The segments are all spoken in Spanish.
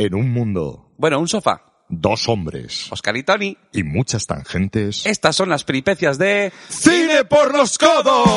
En un mundo, Bueno, un sofá. dos hombres Oscar y Tony. y muchas tangentes. Estas son las peripecias de... ¡Cine por los codos!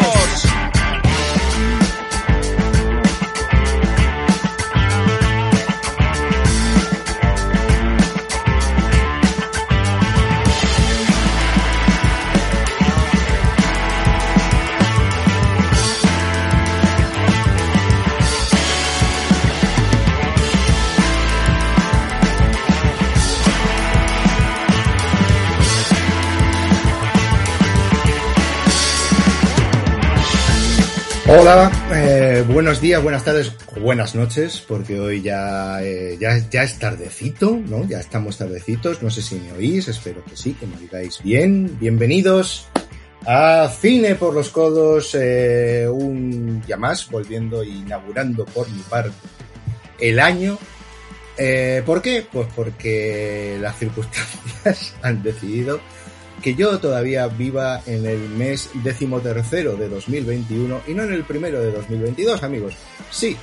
Hola, eh, buenos días, buenas tardes, buenas noches, porque hoy ya, eh, ya, ya es tardecito, ¿no? Ya estamos tardecitos, no sé si me oís, espero que sí, que me oigáis bien. Bienvenidos a Cine por los Codos, eh, un día más, volviendo e inaugurando por mi parte el año. Eh, ¿Por qué? Pues porque las circunstancias han decidido que yo todavía viva en el mes decimotercero de 2021 y no en el primero de 2022, amigos. Sí,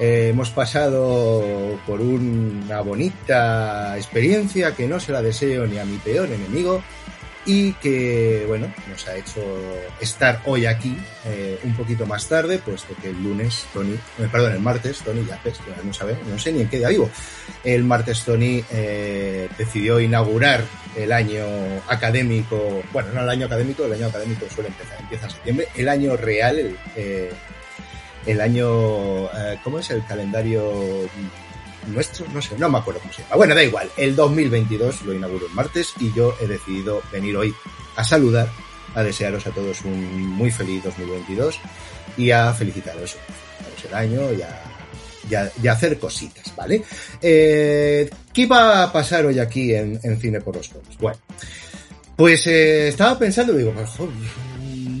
eh, hemos pasado por una bonita experiencia que no se la deseo ni a mi peor enemigo y que, bueno, nos ha hecho estar hoy aquí eh, un poquito más tarde, puesto que el lunes, Tony, eh, perdón, el martes, Tony, ya ves, no sabe, no sé ni en qué día vivo. El martes Tony decidió inaugurar el año académico, bueno, no el año académico, el año académico suele empezar, empieza en septiembre, el año real, el, eh, el año, eh, ¿cómo es el calendario nuestro? No sé, no me acuerdo cómo se llama. Bueno, da igual, el 2022 lo inauguro el martes y yo he decidido venir hoy a saludar, a desearos a todos un muy feliz 2022 y a felicitaros el año y a, y hacer cositas, ¿vale? Eh, ¿Qué iba a pasar hoy aquí en, Cine por los? Bueno, pues eh, estaba pensando, digo, pues, joder,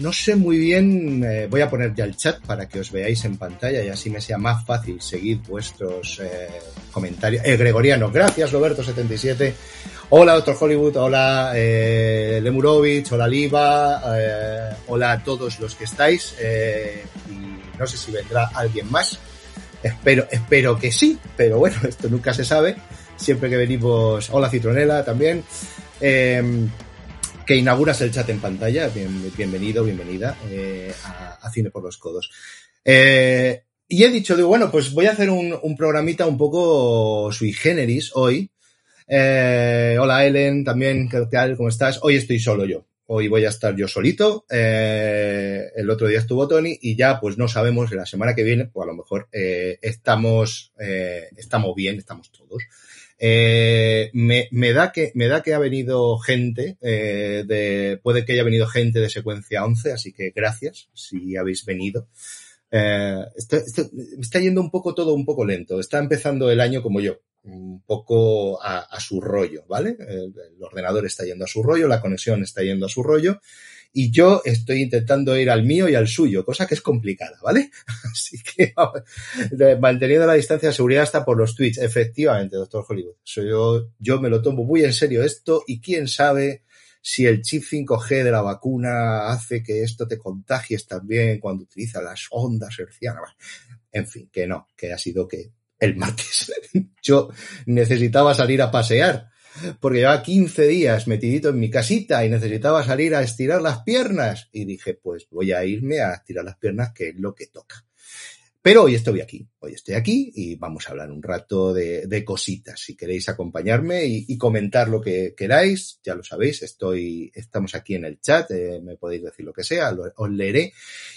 no sé muy bien, eh, voy a poner ya el chat para que os veáis en pantalla y así me sea más fácil seguir vuestros eh, comentarios. Eh, Gregoriano, gracias Roberto77. Hola Otro Hollywood, hola eh, Lemurovich, hola Liva, hola a todos los que estáis. y no sé si vendrá alguien más. Espero, espero que sí, pero bueno, esto nunca se sabe. Siempre que venimos, hola Citronela también. Eh, que inauguras el chat en pantalla. Bien- bienvenido, bienvenida eh, a, Cine por los Codos. Eh, y he dicho, bueno, pues voy a hacer un, un programita un poco sui generis hoy. Eh, hola Ellen, también, ¿qué tal? ¿Cómo estás? Hoy estoy solo yo. Hoy voy a estar yo solito. Eh, el otro día estuvo Tony y ya pues no sabemos la semana que viene, pues a lo mejor eh, estamos, eh, estamos bien, estamos todos. Eh, me, me da que me da que ha venido gente de puede que haya venido gente de secuencia 11 así que gracias si habéis venido eh, está yendo un poco todo un poco lento está empezando el año como yo un poco a, a su rollo vale el, ordenador está yendo a su rollo la conexión está yendo a su rollo y yo estoy intentando ir al mío y al suyo, cosa que es complicada, ¿vale? Así que manteniendo la distancia de seguridad hasta por los tweets. Efectivamente, doctor Hollywood. Yo, yo me lo tomo muy en serio esto y quién sabe si el chip 5G de la vacuna hace que esto te contagies también cuando utilizas las ondas hercianas. En fin, que no, que ha sido que el martes yo necesitaba salir a pasear porque llevaba 15 días metidito en mi casita y necesitaba salir a estirar las piernas. Y dije, pues voy a irme a estirar las piernas, que es lo que toca. Pero hoy estoy aquí, hoy estoy aquí y vamos a hablar un rato de, cositas. Si queréis acompañarme y, y comentar lo que queráis, ya lo sabéis, estoy, estamos aquí en el chat, eh, me podéis decir lo que sea, lo- os leeré.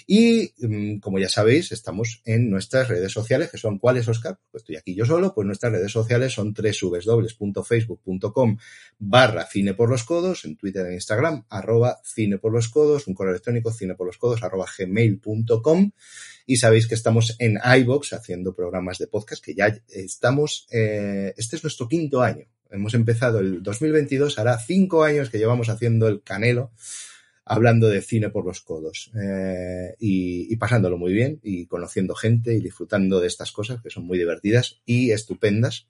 Y mm, como ya sabéis, estamos en nuestras redes sociales, que son cuáles, Oscar, pues estoy aquí yo solo, pues nuestras redes sociales son www.facebook.com barra cine por los codos, en Twitter e Instagram, arroba cine por los codos, un correo electrónico cine por los codos, arroba gmail.com y sabéis que estamos en iBox haciendo programas de podcast que ya estamos, eh, este es nuestro quinto año. Hemos empezado el 2022, hará cinco años que llevamos haciendo el canelo, hablando de cine por los codos eh, y, pasándolo muy bien y conociendo gente y disfrutando de estas cosas que son muy divertidas y estupendas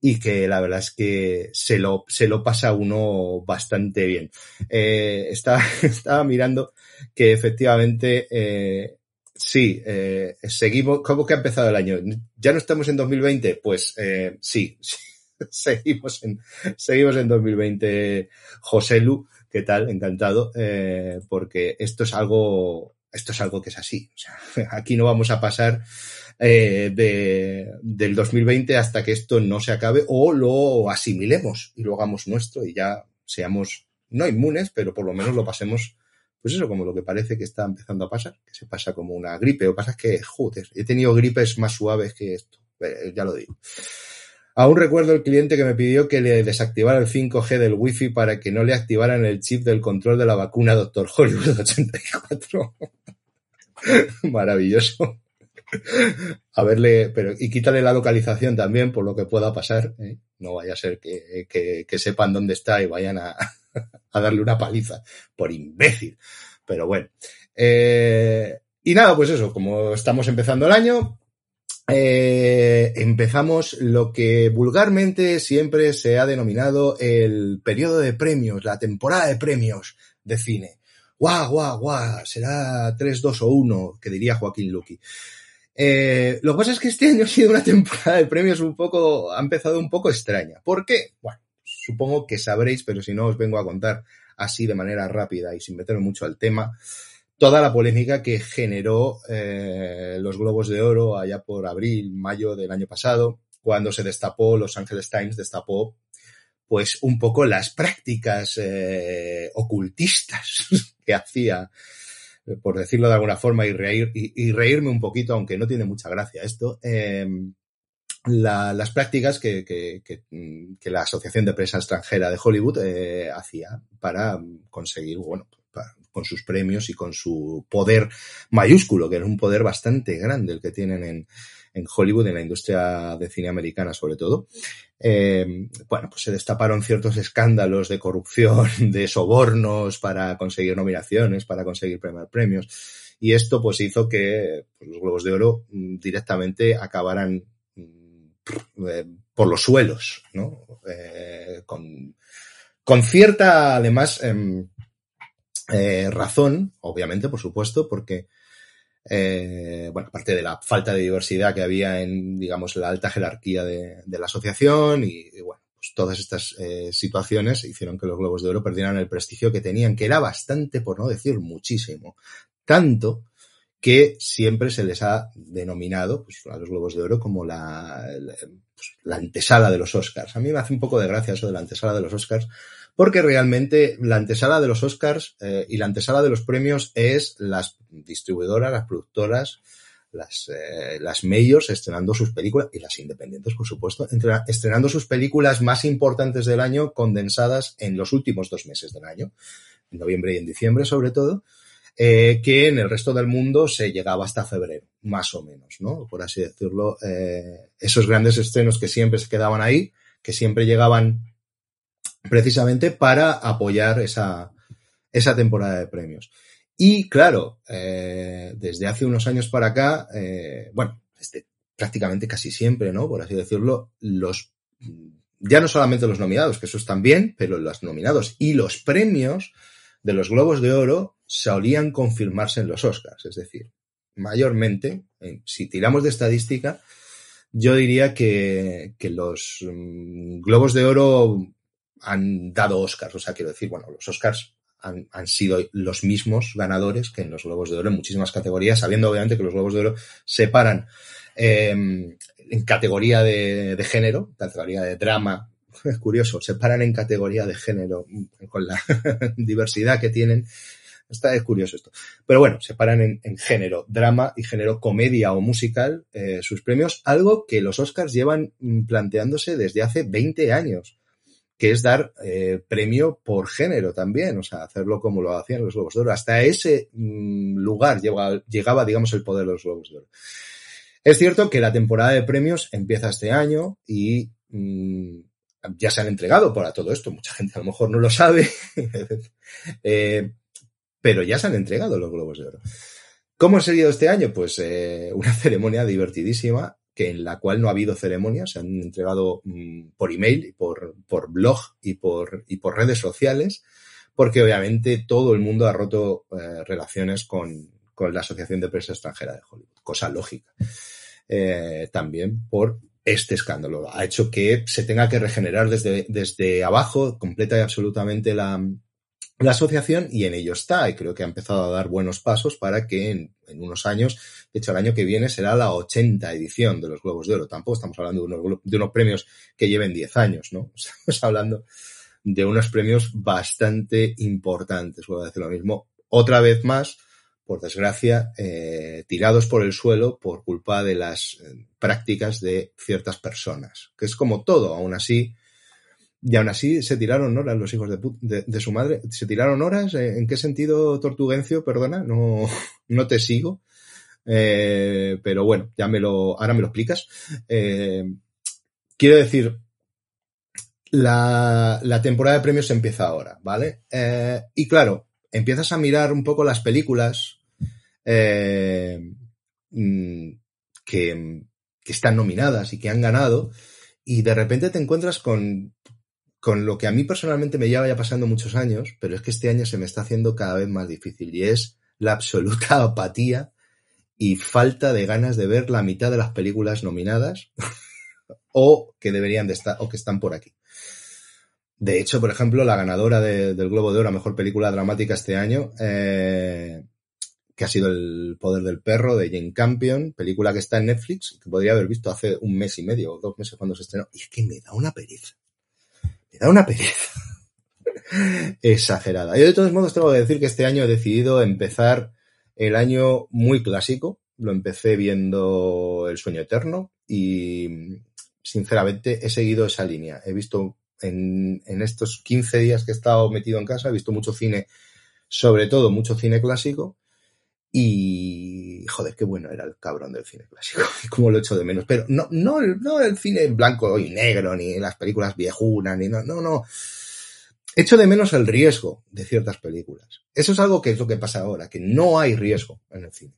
y que la verdad es que se lo, se lo pasa uno bastante bien. Eh, estaba, estaba mirando que efectivamente Sí, eh, seguimos. ¿Cómo que ha empezado el año? ¿Ya no estamos en 2020? Pues eh, sí, seguimos en, seguimos en 2020. José Lu, ¿qué tal? Encantado, eh, porque esto es algo, esto es algo que es así. O sea, aquí no vamos a pasar eh, de, del 2020 hasta que esto no se acabe o lo asimilemos y lo hagamos nuestro y ya seamos no inmunes, pero por lo menos lo pasemos pues eso, como lo que parece que está empezando a pasar, que se pasa como una gripe. O pasa es que, joder, he tenido gripes más suaves que esto, eh, ya lo digo. Aún recuerdo el cliente que me pidió que le desactivara el 5G del Wi-Fi para que no le activaran el chip del control de la vacuna Doctor Hollywood 84. Maravilloso. A verle, pero, y quítale la localización también por lo que pueda pasar. ¿eh? No vaya a ser que, que, que sepan dónde está y vayan a, a darle una paliza por imbécil. Pero bueno. Eh, y nada, pues eso, como estamos empezando el año, eh, empezamos lo que vulgarmente siempre se ha denominado el periodo de premios, la temporada de premios de cine. Guau, guau, guau, será 3, 2 o 1, que diría Joaquín Luqui. Eh, lo que pasa es que este año ha sido una temporada de premios un poco, ha empezado un poco extraña. ¿Por qué? Bueno, supongo que sabréis, pero si no os vengo a contar así de manera rápida y sin meterme mucho al tema, toda la polémica que generó eh, los Globos de Oro allá por abril, mayo del año pasado, cuando se destapó, Los Angeles Times destapó pues un poco las prácticas eh, ocultistas que hacía, por decirlo de alguna forma, y, y, reírme un poquito, aunque no tiene mucha gracia esto, eh, la, las prácticas que, que, que, que, la Asociación de Prensa Extranjera de Hollywood eh, hacía para conseguir, bueno, con sus premios y con su poder mayúsculo, que era un poder bastante grande el que tienen en, en Hollywood, en la industria de cine americana sobre todo. Eh, bueno, pues se destaparon ciertos escándalos de corrupción, de sobornos para conseguir nominaciones, para conseguir premios. Y esto pues hizo que pues, los Globos de Oro mm, directamente acabaran por los suelos, ¿no? Eh, con, con, cierta, además, eh, eh, razón, obviamente, por supuesto, porque, eh, bueno, aparte de la falta de diversidad que había en, digamos, la alta jerarquía de, la asociación y, bueno, pues todas estas eh, situaciones hicieron que los Globos de Oro perdieran el prestigio que tenían, que era bastante, por no decir muchísimo. Tanto que siempre se les ha denominado pues, a los Globos de Oro como la, la, pues, la, antesala de los Oscars. A mí me hace un poco de gracia eso de la antesala de los Oscars, porque realmente la antesala de los Oscars eh, y la antesala de los premios es las distribuidoras, las productoras, las, eh, las majors estrenando sus películas y las independientes, por supuesto, estrenando sus películas más importantes del año condensadas en los últimos dos meses del año, en noviembre y en diciembre sobre todo eh, que en el resto del mundo se llegaba hasta febrero, más o menos, ¿no? Por así decirlo, eh, esos grandes estrenos que siempre se quedaban ahí, que siempre llegaban precisamente para apoyar esa, esa temporada de premios. Y claro, eh, desde hace unos años para acá, eh, bueno, este, prácticamente casi siempre, ¿no? Por así decirlo, los, ya no solamente los nominados, que eso están bien, pero los nominados y los premios de los Globos de Oro solían confirmarse en los Oscars. Es decir, mayormente, si tiramos de estadística, yo diría que, que los um, Globos de Oro han dado Oscars. O sea, quiero decir, bueno, los Oscars han, han, sido los mismos ganadores que en los Globos de Oro en muchísimas categorías, sabiendo obviamente que los Globos de Oro separan eh, en categoría de, de género, categoría de drama, es curioso, separan en categoría de género con la diversidad que tienen. Está, es curioso esto. Pero bueno, separan en, en género drama y género comedia o musical eh, sus premios, algo que los Oscars llevan planteándose desde hace 20 años, que es dar eh, premio por género también, o sea, hacerlo como lo hacían los Globos de. Hasta ese mmm, lugar llegaba, llegaba, digamos, el poder de los Globos de. Es cierto que la temporada de premios empieza este año y mmm, ya se han entregado para todo esto. Mucha gente a lo mejor no lo sabe, eh, pero ya se han entregado los Globos de Oro. ¿Cómo ha seguido este año? Pues eh, una ceremonia divertidísima, que en la cual no ha habido ceremonia, se han entregado mmm, por email, por, blog y por, redes sociales, porque obviamente todo el mundo ha roto eh, relaciones con, la Asociación de Prensa Extranjera de Hollywood. Cosa lógica. Eh, también por este escándalo. Ha hecho que se tenga que regenerar desde abajo completa y absolutamente la, la asociación y en ello está. Y creo que ha empezado a dar buenos pasos para que en, unos años, de hecho el año que viene será la 80 edición de los Globos de Oro, tampoco estamos hablando de unos, de unos premios que lleven 10 años, ¿no? Estamos hablando de unos premios bastante importantes, voy a decir lo mismo, otra vez más, por desgracia, eh, tirados por el suelo por culpa de las eh, prácticas de ciertas personas, que es como todo, aún así, y aún así se tiraron horas los hijos de, su madre. ¿Se tiraron horas? ¿En qué sentido, Tortugencio? Perdona, no, no te sigo. Eh, pero bueno, ya me lo, ahora me lo explicas. Eh, quiero decir, la, la, temporada de premios empieza ahora, ¿vale? Eh, y claro, empiezas a mirar un poco las películas eh, que, que están nominadas y que han ganado y de repente te encuentras con con lo que a mí personalmente me lleva ya pasando muchos años, pero es que este año se me está haciendo cada vez más difícil y es la absoluta apatía y falta de ganas de ver la mitad de las películas nominadas o que deberían de estar o que están por aquí. De hecho, por ejemplo, la ganadora de, del Globo de Oro a Mejor Película Dramática este año, eh, que ha sido El Poder del Perro de Jane Campion, película que está en Netflix, que podría haber visto hace un mes y medio o dos meses cuando se estrenó, y es que me da una pereza me da una pereza exagerada. Yo de todos modos tengo que decir que este año he decidido empezar el año muy clásico. Lo empecé viendo El sueño eterno y sinceramente he seguido esa línea. He visto en, en estos 15 días que he estado metido en casa, he visto mucho cine, sobre todo mucho cine clásico. Y joder, qué bueno era el cabrón del cine clásico, como lo echo de menos. Pero no, no, no el cine blanco y negro, ni las películas viejunas, ni no, no, no. Echo de menos el riesgo de ciertas películas. Eso es algo que es lo que pasa ahora, que no hay riesgo en el cine.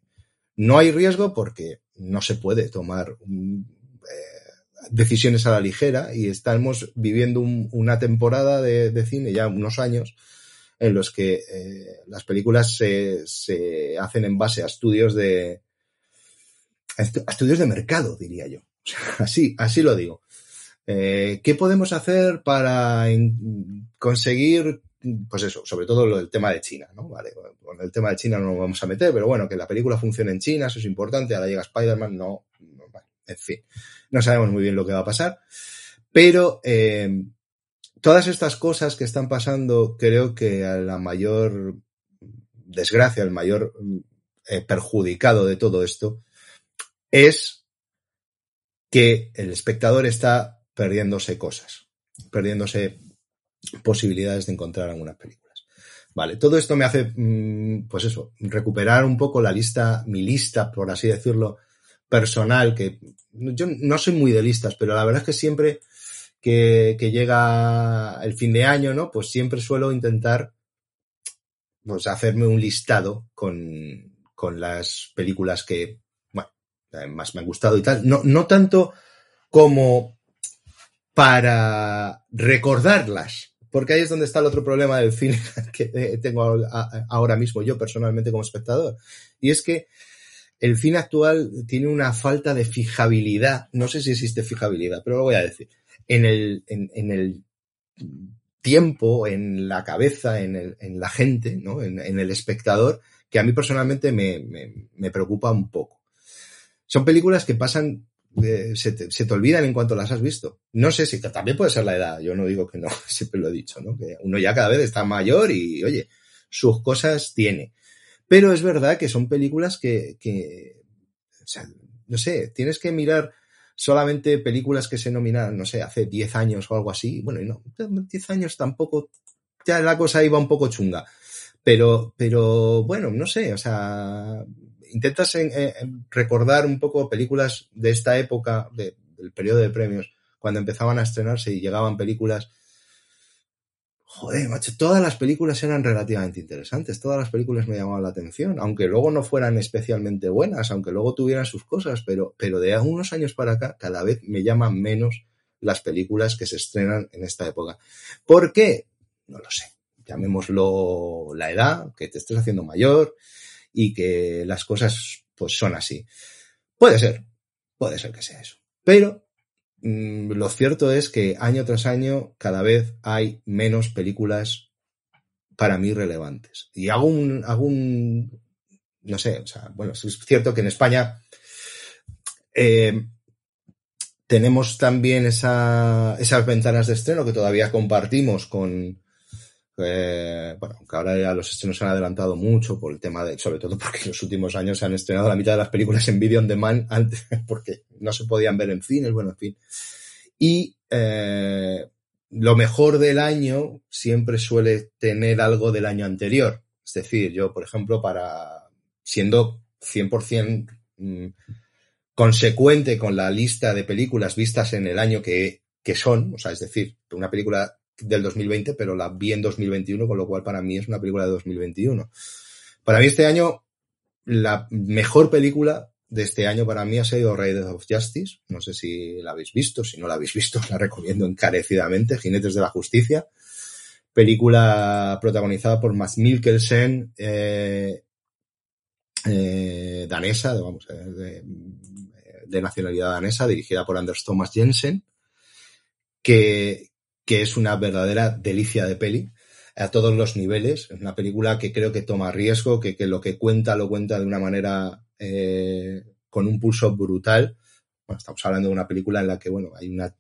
No hay riesgo porque no se puede tomar um, eh, decisiones a la ligera y estamos viviendo un, una temporada de, de cine ya unos años en los que eh, las películas se, se, hacen en base a estudios de a estudios de mercado, diría yo. así, así lo digo. Eh, ¿Qué podemos hacer para conseguir, pues eso, sobre todo lo del tema de China, ¿no? Vale, con el tema de China no nos vamos a meter, pero bueno, que la película funcione en China, eso es importante. Ahora llega Spider-Man, no, no, en fin, no sabemos muy bien lo que va a pasar, pero eh, todas estas cosas que están pasando, creo que a la mayor desgracia, el mayor eh, perjudicado de todo esto, es que el espectador está perdiéndose cosas, perdiéndose posibilidades de encontrar algunas películas. Vale, todo esto me hace, pues eso, recuperar un poco la lista, mi lista, por así decirlo, personal, que yo no soy muy de listas, pero la verdad es que siempre que, que, llega el fin de año, ¿no? Pues siempre suelo intentar pues, hacerme un listado con, con las películas que, bueno, más me han gustado y tal. No, no tanto como para recordarlas, porque ahí es donde está el otro problema del cine que tengo ahora mismo yo personalmente como espectador. Y es que el cine actual tiene una falta de fijabilidad. No sé si existe fijabilidad, pero lo voy a decir en el, en, el tiempo, en la cabeza, en, el, en la gente, ¿no? En, el espectador, que a mí personalmente me, me, me preocupa un poco. Son películas que pasan, se, te, se, te, olvidan en cuanto las has visto. No sé si también puede ser la edad, yo no digo que no, siempre lo he dicho, ¿no? Que uno ya cada vez está mayor y, oye, sus cosas tiene. Pero es verdad que son películas que, que o sea, no sé, tienes que mirar solamente películas que se nominaron, no sé, hace 10 años o algo así. Bueno, y no, 10 años tampoco, ya la cosa iba un poco chunga. Pero, pero bueno, no sé, o sea, intentas en, recordar un poco películas de esta época, de, del periodo de premios, cuando empezaban a estrenarse y llegaban películas joder, macho, todas las películas eran relativamente interesantes, todas las películas me llamaban la atención, aunque luego no fueran especialmente buenas, aunque luego tuvieran sus cosas, pero, pero de algunos años para acá, cada vez me llaman menos las películas que se estrenan en esta época. ¿Por qué? No lo sé. Llamémoslo la edad, que te estés haciendo mayor y que las cosas pues son así. Puede ser, puede ser que sea eso. Pero lo cierto es que año tras año cada vez hay menos películas para mí relevantes. Y hago un, no sé, o sea, bueno, es cierto que en España eh, tenemos también esa, esas ventanas de estreno que todavía compartimos con, bueno, aunque ahora ya los estrenos se han adelantado mucho por el tema de, sobre todo porque en los últimos años se han estrenado la mitad de las películas en video on demand antes, porque no se podían ver en cines, bueno, en fin. Y eh, lo mejor del año siempre suele tener algo del año anterior. Es decir, yo, por ejemplo, para siendo 100% mm, consecuente con la lista de películas vistas en el año que, que son, o sea, es decir, una película del 2020, pero la vi en 2021, con lo cual para mí es una película de 2021. Para mí este año, la mejor película de este año para mí ha sido Raiders of Justice. No sé si la habéis visto, si no la habéis visto, la recomiendo encarecidamente. Jinetes de la Justicia. Película protagonizada por Mads Mikkelsen, eh, eh, danesa, vamos, de, de, nacionalidad danesa, dirigida por Anders Thomas Jensen, que, que es una verdadera delicia de peli a todos los niveles. Es una película que creo que toma riesgo, que, que lo que cuenta lo cuenta de una manera eh, con un pulso brutal. Bueno, estamos hablando de una película en la que, bueno, hay una,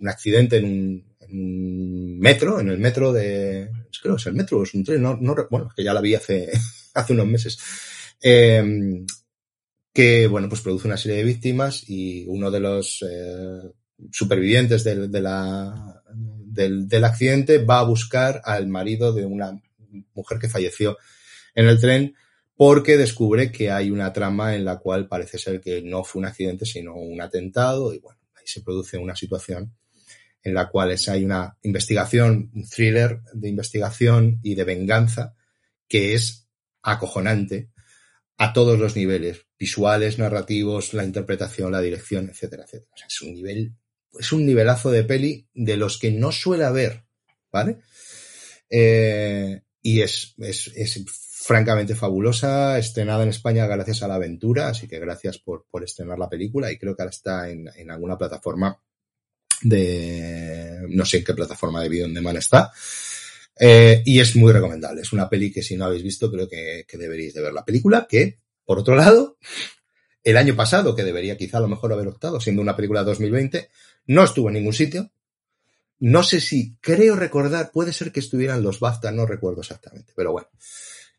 un accidente en un, en un, metro, en el metro de, creo que es el metro, es un tren, no, no, bueno, que ya la vi hace, hace unos meses. Eh, que, bueno, pues produce una serie de víctimas y uno de los eh, supervivientes de, de la, del, del, accidente va a buscar al marido de una mujer que falleció en el tren porque descubre que hay una trama en la cual parece ser que no fue un accidente sino un atentado y bueno, ahí se produce una situación en la cual hay una investigación, un thriller de investigación y de venganza que es acojonante a todos los niveles, visuales, narrativos, la interpretación, la dirección, etcétera, etcétera. O sea, es un nivel, es un nivelazo de peli de los que no suele haber, ¿vale? Eh, y es, es, es francamente fabulosa, estrenada en España gracias a la aventura, así que gracias por, por estrenar la película y creo que ahora está en, en, alguna plataforma de, no sé en qué plataforma de video on demand está. Eh, y es muy recomendable. Es una peli que si no habéis visto creo que, que deberíais de ver. La película que, por otro lado, el año pasado, que debería quizá a lo mejor haber optado, siendo una película de 2020, no estuvo en ningún sitio. No sé si, creo recordar, puede ser que estuvieran los BAFTA, no recuerdo exactamente, pero bueno.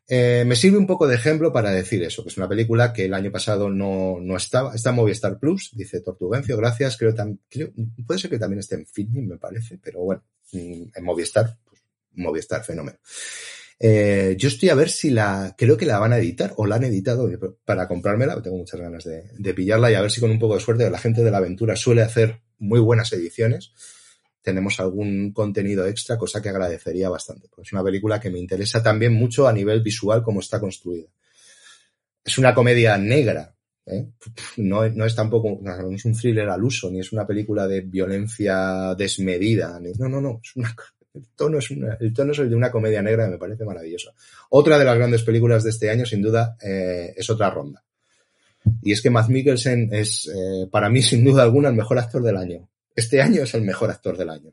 Eh, me sirve un poco de ejemplo para decir eso, que es una película que el año pasado no, no estaba, está en Movistar Plus, dice Tortugencio, gracias, creo, creo puede ser que también esté en Filming, me parece, pero bueno, mm, en Movistar, pues, Movistar, fenómeno. Eh, yo estoy a ver si la, creo que la van a editar o la han editado para comprármela, tengo muchas ganas de pillarla y a ver si con un poco de suerte la gente de la aventura suele hacer muy buenas ediciones tenemos algún contenido extra, cosa que agradecería bastante. Es una película que me interesa también mucho a nivel visual como está construida. Es una comedia negra, ¿eh? no, no, es tampoco, no es un thriller al uso, ni es una película de violencia desmedida, no, no, no, es una, el tono es, el tono es de una comedia negra y me parece maravilloso. Otra de las grandes películas de este año, sin duda, eh, es otra ronda. Y es que Matt Mikkelsen es, eh, para mí, sin duda alguna, el mejor actor del año este año es el mejor actor del año.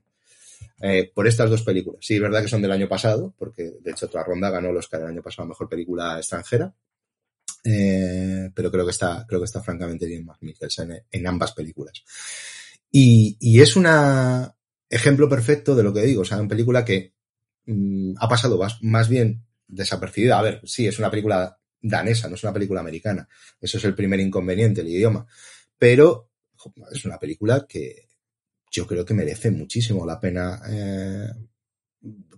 Eh, por estas dos películas. Sí, es verdad que son del año pasado, porque de hecho otra ronda ganó el Oscar el año pasado a mejor película extranjera. Eh, pero creo que está, creo que está francamente bien Mark Mikkelsen en, ambas películas. Y, y, es un ejemplo perfecto de lo que digo. O sea, una película que mmm, ha pasado más bien desapercibida. A ver, sí, es una película danesa, no es una película americana. Eso es el primer inconveniente, el idioma. Pero es una película que, yo creo que merece muchísimo la pena, eh,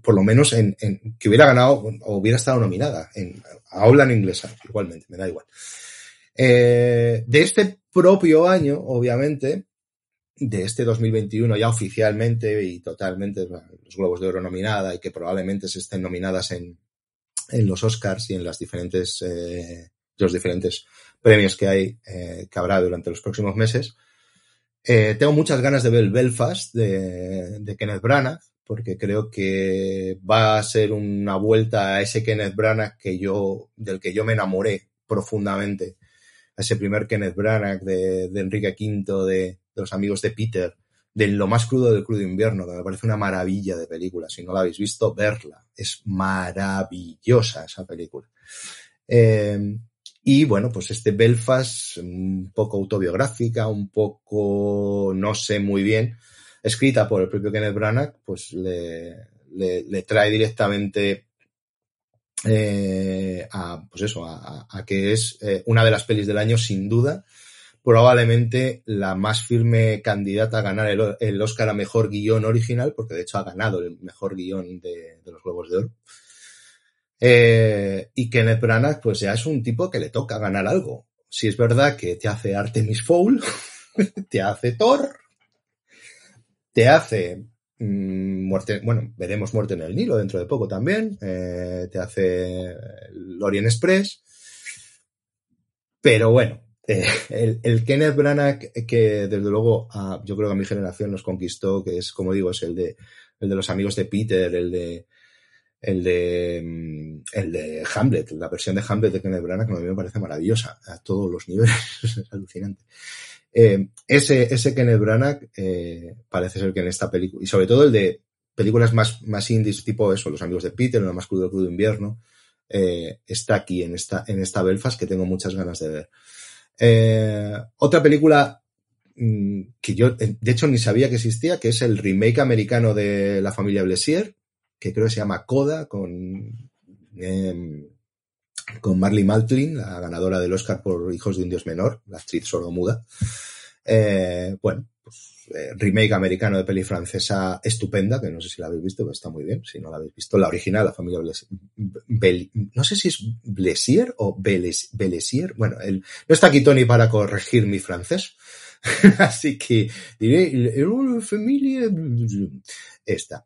por lo menos en, en, que hubiera ganado o hubiera estado nominada en, habla en inglesa, igualmente, me da igual. Eh, de este propio año, obviamente, de este 2021 ya oficialmente y totalmente los Globos de Oro nominada y que probablemente se estén nominadas en, en los Oscars y en las diferentes, eh, los diferentes premios que hay, eh, que habrá durante los próximos meses. Eh, tengo muchas ganas de ver el Belfast de, de Kenneth Branagh, porque creo que va a ser una vuelta a ese Kenneth Branagh que yo, del que yo me enamoré profundamente. A ese primer Kenneth Branagh de, de Enrique V, de, de, los amigos de Peter, de lo más crudo del crudo invierno, que me parece una maravilla de película. Si no la habéis visto, verla. Es maravillosa esa película. Eh, y bueno, pues este Belfast, un poco autobiográfica, un poco, no sé muy bien, escrita por el propio Kenneth Branagh, pues le, le, trae directamente eh, a, pues eso, a, a que es eh, una de las pelis del año sin duda, probablemente la más firme candidata a ganar el, el Oscar a mejor guion original, porque de hecho ha ganado el mejor guion de, los Globos de Oro. Eh, y Kenneth Branagh, pues ya es un tipo que le toca ganar algo. Si es verdad que te hace Artemis Fowl, te hace Thor, te hace mmm, muerte, bueno, veremos muerte en el Nilo dentro de poco también, eh, te hace Lorient Express, pero bueno, eh, el, el, Kenneth Branagh que desde luego yo creo que a mi generación nos conquistó, que es como digo, es el de, el de los amigos de Peter, el de el de, el de Hamlet, la versión de Hamlet de Kenneth Branagh, que a mí me parece maravillosa a todos los niveles, es alucinante. Eh, ese, ese Kenneth Branagh eh, parece ser que en esta película, y sobre todo el de películas más, más indies, tipo eso, Los amigos de Peter, Lo más crudo crudo invierno, eh, está aquí en esta, en esta Belfast que tengo muchas ganas de ver. Eh, otra película mmm, que yo, de hecho, ni sabía que existía, que es el remake americano de La familia Blessier, que creo que se llama Coda, con, eh, con Marley Maltlin, la ganadora del Oscar por Hijos de un Dios Menor, la actriz sordomuda. Eh, bueno, pues, eh, remake americano de peli francesa estupenda, que no sé si la habéis visto, pero está muy bien. Si no la habéis visto, la original, la familia no sé si es Blesier o Beles, Belesier. Bueno, no está aquí Tony para corregir mi francés. Así que diré, familia, esta.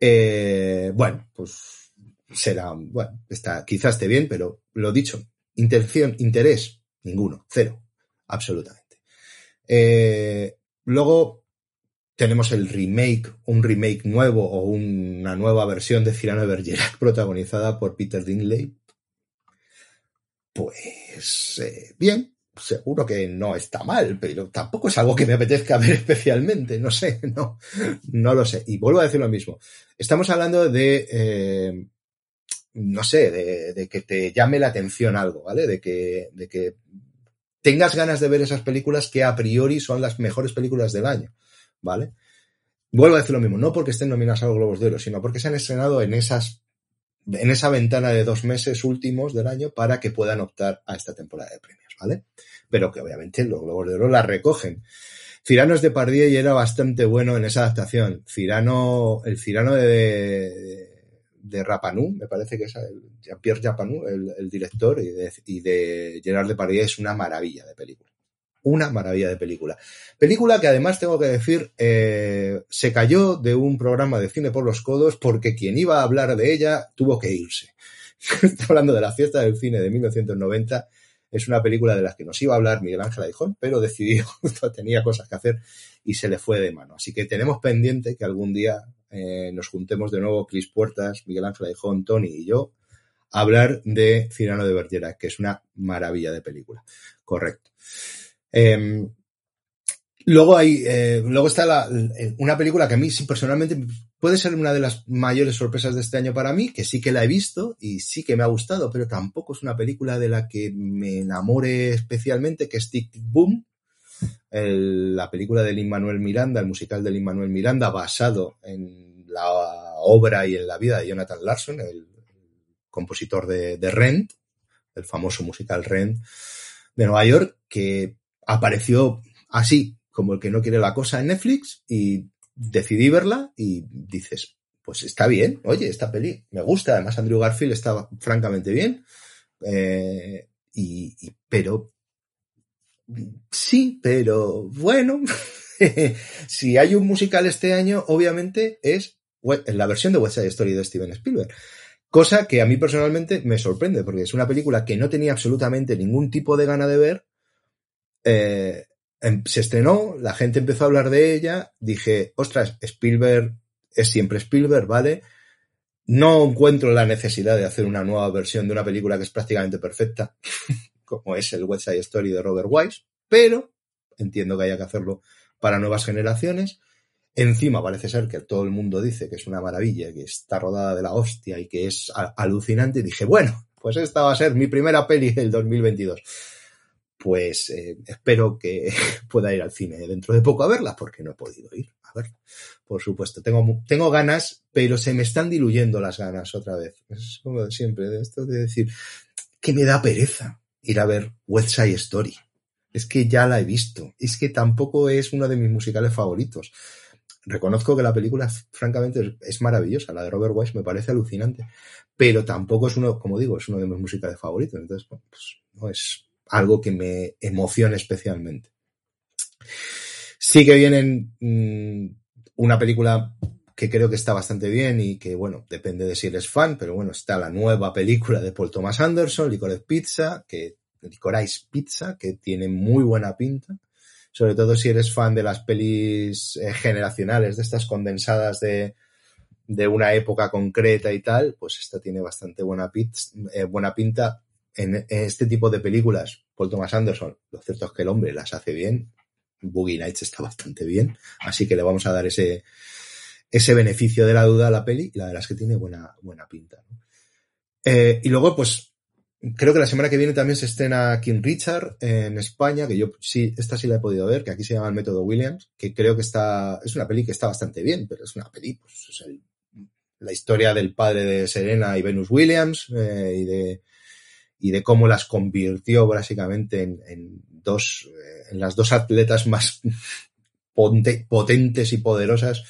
Eh, bueno, pues será, bueno, está, quizás esté bien, pero lo dicho, intención, interés, ninguno, cero, absolutamente. Eh, luego tenemos el remake, un remake nuevo o una nueva versión de Cyrano de Bergerac protagonizada por Peter Dinklage. Pues eh, bien, seguro que no está mal, pero tampoco es algo que me apetezca ver especialmente, no sé, no, no lo sé. Y vuelvo a decir lo mismo. Estamos hablando de, eh, no sé, de, de, que te llame la atención algo, ¿vale? De que, de que tengas ganas de ver esas películas que a priori son las mejores películas del año, ¿vale? Vuelvo a decir lo mismo, no porque estén nominadas a los Globos de Oro, sino porque se han estrenado en esas en esa ventana de dos meses últimos del año para que puedan optar a esta temporada de premios, ¿vale? Pero que obviamente los Globos de Oro la recogen. Cirano es de Pardier y era bastante bueno en esa adaptación. Cirano, el Cirano de, de, de Rapanú, me parece que es el, Pierre Rapanú, el, director, y de, y de Gerard es una maravilla de película. Una maravilla de película. Película que además tengo que decir, eh, se cayó de un programa de cine por los codos porque quien iba a hablar de ella tuvo que irse. Estoy hablando de la fiesta del cine de 1990. Es una película de las que nos iba a hablar Miguel Ángel Aijón, pero decidió, tenía cosas que hacer y se le fue de mano. Así que tenemos pendiente que algún día eh, nos juntemos de nuevo, Cris Puertas, Miguel Ángel Aijón, Tony y yo, a hablar de Cirano de Bergerac, que es una maravilla de película. Correcto. Eh, luego hay, eh, luego está la, una película que a mí sí, personalmente puede ser una de las mayores sorpresas de este año para mí, que sí que la he visto y sí que me ha gustado, pero tampoco es una película de la que me enamore especialmente, que es Tic Boom, la película de Lin Manuel Miranda, el musical de Lin Manuel Miranda, basado en la obra y en la vida de Jonathan Larson, el, compositor de, Rent, el famoso musical Rent de Nueva York, que apareció así, como el que no quiere la cosa en Netflix, y decidí verla y dices, pues está bien, oye, esta peli me gusta, además Andrew Garfield está francamente bien, eh, y, pero sí, pero bueno, si hay un musical este año, obviamente es la versión de West Side Story de Steven Spielberg. Cosa que a mí personalmente me sorprende, porque es una película que no tenía absolutamente ningún tipo de gana de ver, eh, se estrenó, la gente empezó a hablar de ella, dije, ostras, Spielberg es siempre Spielberg, ¿vale? No encuentro la necesidad de hacer una nueva versión de una película que es prácticamente perfecta, como es el West Side Story de Robert Wise, pero entiendo que haya que hacerlo para nuevas generaciones. Encima parece ser que todo el mundo dice que es una maravilla, que está rodada de la hostia y que es alucinante. Y dije, bueno, pues esta va a ser mi primera peli del 2022. Pues eh, espero que pueda ir al cine dentro de poco a verla, porque no he podido ir a verla. Por supuesto, tengo, tengo ganas, pero se me están diluyendo las ganas otra vez. Es como siempre, esto de decir que me da pereza ir a ver West Side Story. Es que ya la he visto. Es que tampoco es uno de mis musicales favoritos. Reconozco que la película, francamente, es maravillosa. La de Robert Wise me parece alucinante. Pero tampoco es uno, como digo, es uno de mis musicales favoritos. Entonces, pues no es algo que me emocione especialmente. Sí que vienen mmm, una película que creo que está bastante bien y que, bueno, depende de si eres fan, pero bueno, está la nueva película de Paul Thomas Anderson, Licorice Pizza, que, Licorice Pizza, que tiene muy buena pinta. Sobre todo si eres fan de las pelis eh, generacionales, de estas condensadas de, de una época concreta y tal, pues esta tiene bastante buena, eh, buena pinta. En, en, este tipo de películas, Paul Thomas Anderson, lo cierto es que el hombre las hace bien. Boogie Nights está bastante bien, así que le vamos a dar ese, ese beneficio de la duda a la peli y la verdad es que tiene buena, buena pinta. Eh, y luego, pues, creo que la semana que viene también se estrena King Richard en España, que yo sí, esta sí la he podido ver, que aquí se llama El Método Williams, que creo que está, es una peli que está bastante bien, pero es una peli, pues, es el, la historia del padre de Serena y Venus Williams, eh, y de, y de cómo las convirtió básicamente en, en dos, eh, en las dos atletas más potentes y poderosas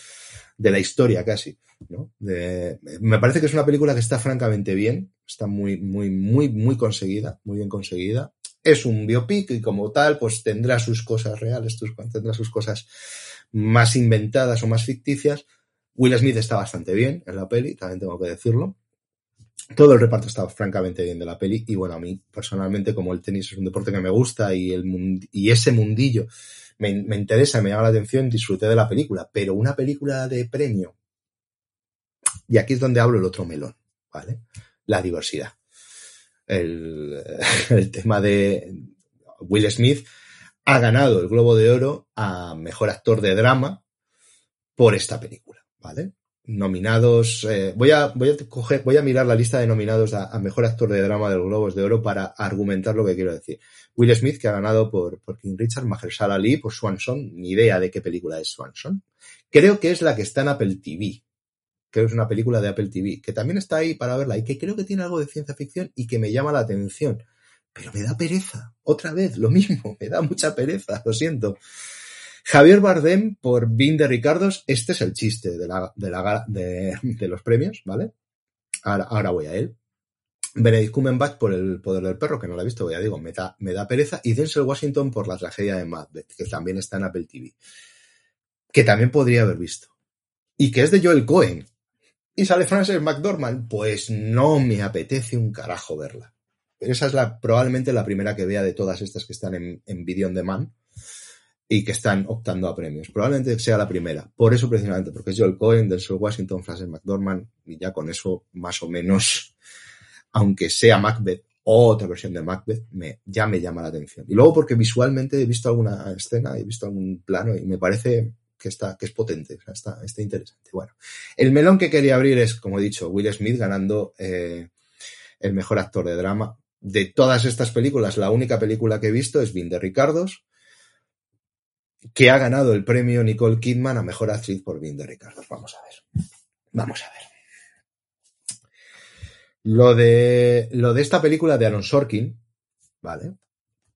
de la historia casi, ¿no? De, me parece que es una película que está francamente bien, está muy, muy, muy, muy conseguida, muy bien conseguida. Es un biopic y como tal, pues tendrá sus cosas reales, tendrá sus cosas más inventadas o más ficticias. Will Smith está bastante bien en la peli, también tengo que decirlo. Todo el reparto está francamente bien de la peli y bueno, a mí personalmente como el tenis es un deporte que me gusta y, el, y ese mundillo me, me, interesa, me llama la atención, disfruté de la película, pero una película de premio, y aquí es donde hablo el otro melón, ¿vale? La diversidad. El, el tema de Will Smith ha ganado el Globo de Oro a Mejor Actor de Drama por esta película, ¿vale? Nominados. Eh, voy a voy a coger, voy a mirar la lista de nominados a, mejor actor de drama de los Globos de Oro para argumentar lo que quiero decir. Will Smith que ha ganado por, por King Richard, Mahershala Ali por Swanson, ni idea de qué película es Swanson. Creo que es la que está en Apple TV. Creo que es una película de Apple TV que también está ahí para verla y que creo que tiene algo de ciencia ficción y que me llama la atención. Pero me da pereza. Otra vez, lo mismo. Me da mucha pereza. Lo siento. Javier Bardem por Vin de Ricardos. Este es el chiste de, la, de, la, de, los premios, ¿vale? Ahora, voy a él. Benedict Cumberbatch por El Poder del Perro, que no lo he visto, ya digo, me da, me da pereza. Y Denzel Washington por La Tragedia de Macbeth, que también está en Apple TV. Que también podría haber visto. Y que es de Joel Cohen. Y sale Frances McDormand. Pues no me apetece un carajo verla. Esa es la, probablemente la primera que vea de todas estas que están en, en Video on Demand y que están optando a premios. Probablemente sea la primera. Por eso precisamente, porque es Joel Cohen, Denzel Washington, Frances McDormand, y ya con eso más o menos, aunque sea Macbeth, otra versión de Macbeth, me, ya me llama la atención. Y luego porque visualmente he visto alguna escena, he visto algún plano y me parece que está, que es potente, o está, está interesante. Bueno, el melón que quería abrir es, como he dicho, Will Smith ganando eh, el mejor actor de drama. De todas estas películas, la única película que he visto es Vin de Ricardos, que ha ganado el premio Nicole Kidman a mejor actriz por Vin de Ricardo. Vamos a ver. Vamos a ver. Lo de, lo de esta película de Aaron Sorkin, ¿vale?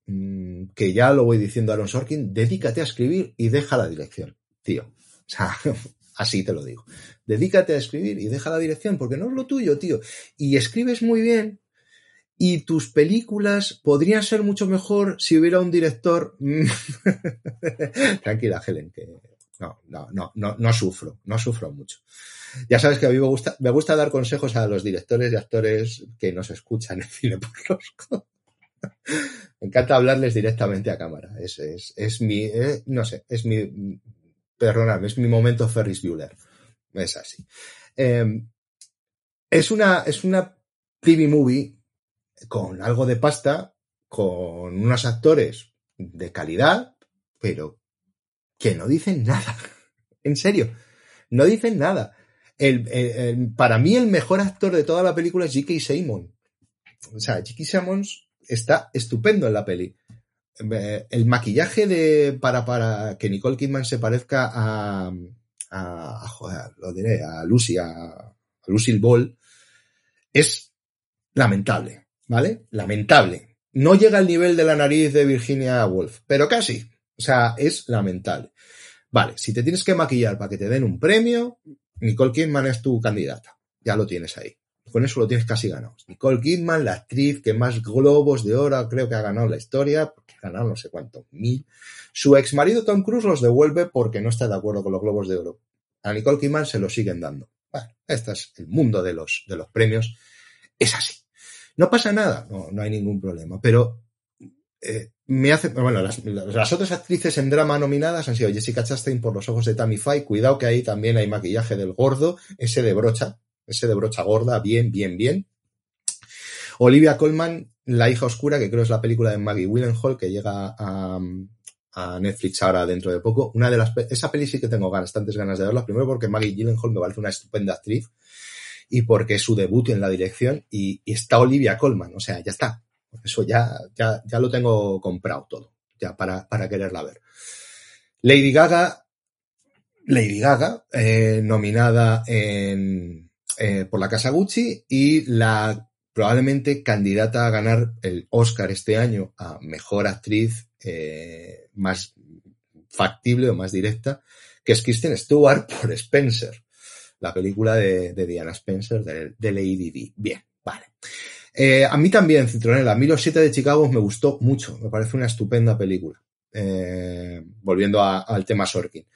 Mm, que ya lo voy diciendo a Aaron Sorkin, dedícate a escribir y deja la dirección, tío. O sea, así te lo digo. Dedícate a escribir y deja la dirección, porque no es lo tuyo, tío. Y escribes muy bien, y tus películas podrían ser mucho mejor si hubiera un director. Tranquila, Helen, que no, no, no, no, sufro, no sufro mucho. Ya sabes que a mí me gusta, me gusta dar consejos a los directores y actores que nos escuchan en cine por los Me encanta hablarles directamente a cámara. Es, es, es mi, eh, no sé, es mi, perdóname, es mi momento Ferris Bueller. es así. Eh, es una, es una TV movie con algo de pasta, con unos actores de calidad, pero que no dicen nada. en serio, no dicen nada. El, el, el, para mí el mejor actor de toda la película es J.K. Simon. O sea, J.K. Simmons está estupendo en la peli. El maquillaje de para, para que Nicole Kidman se parezca a, a, a joder, lo diré, a Lucy, a, a Lucille Ball, es lamentable, ¿vale? Lamentable. No llega al nivel de la nariz de Virginia Woolf, pero casi. O sea, es lamentable. Vale, si te tienes que maquillar para que te den un premio, Nicole Kidman es tu candidata. Ya lo tienes ahí. Con eso lo tienes casi ganado. Nicole Kidman, la actriz que más globos de oro creo que ha ganado la historia, porque ha ganado no sé cuántos mil. Su ex marido Tom Cruise los devuelve porque no está de acuerdo con los globos de oro. A Nicole Kidman se los siguen dando. Bueno, este es el mundo de los, de los premios. Es así. No pasa nada, no, no hay ningún problema, pero eh, me hace, bueno, las, otras actrices en drama nominadas han sido Jessica Chastain por los ojos de Tammy Faye, cuidado que ahí también hay maquillaje del gordo, ese de brocha, ese de brocha gorda, bien, bien, bien. Olivia Colman, La hija oscura, que creo es la película de Maggie Willenhall, que llega a, a Netflix ahora dentro de poco. Una de las, esa peli sí que tengo bastantes ganas de verla, primero porque Maggie Gyllenhaal me parece una estupenda actriz y porque su debut en la dirección y, y está Olivia Colman, o sea, ya está. Eso ya, ya, ya lo tengo comprado todo, ya para, para quererla ver. Lady Gaga, Lady Gaga, eh, nominada en, eh, por la Casa Gucci y la probablemente candidata a ganar el Oscar este año a mejor actriz eh, más factible o más directa, que es Kristen Stewart por Spencer, la película de, Diana Spencer de, de, Lady Di. Bien, vale. Eh, a mí también, Citronella, a mí Los Siete de Chicago me gustó mucho, me parece una estupenda película. Eh, volviendo al tema Sorkin.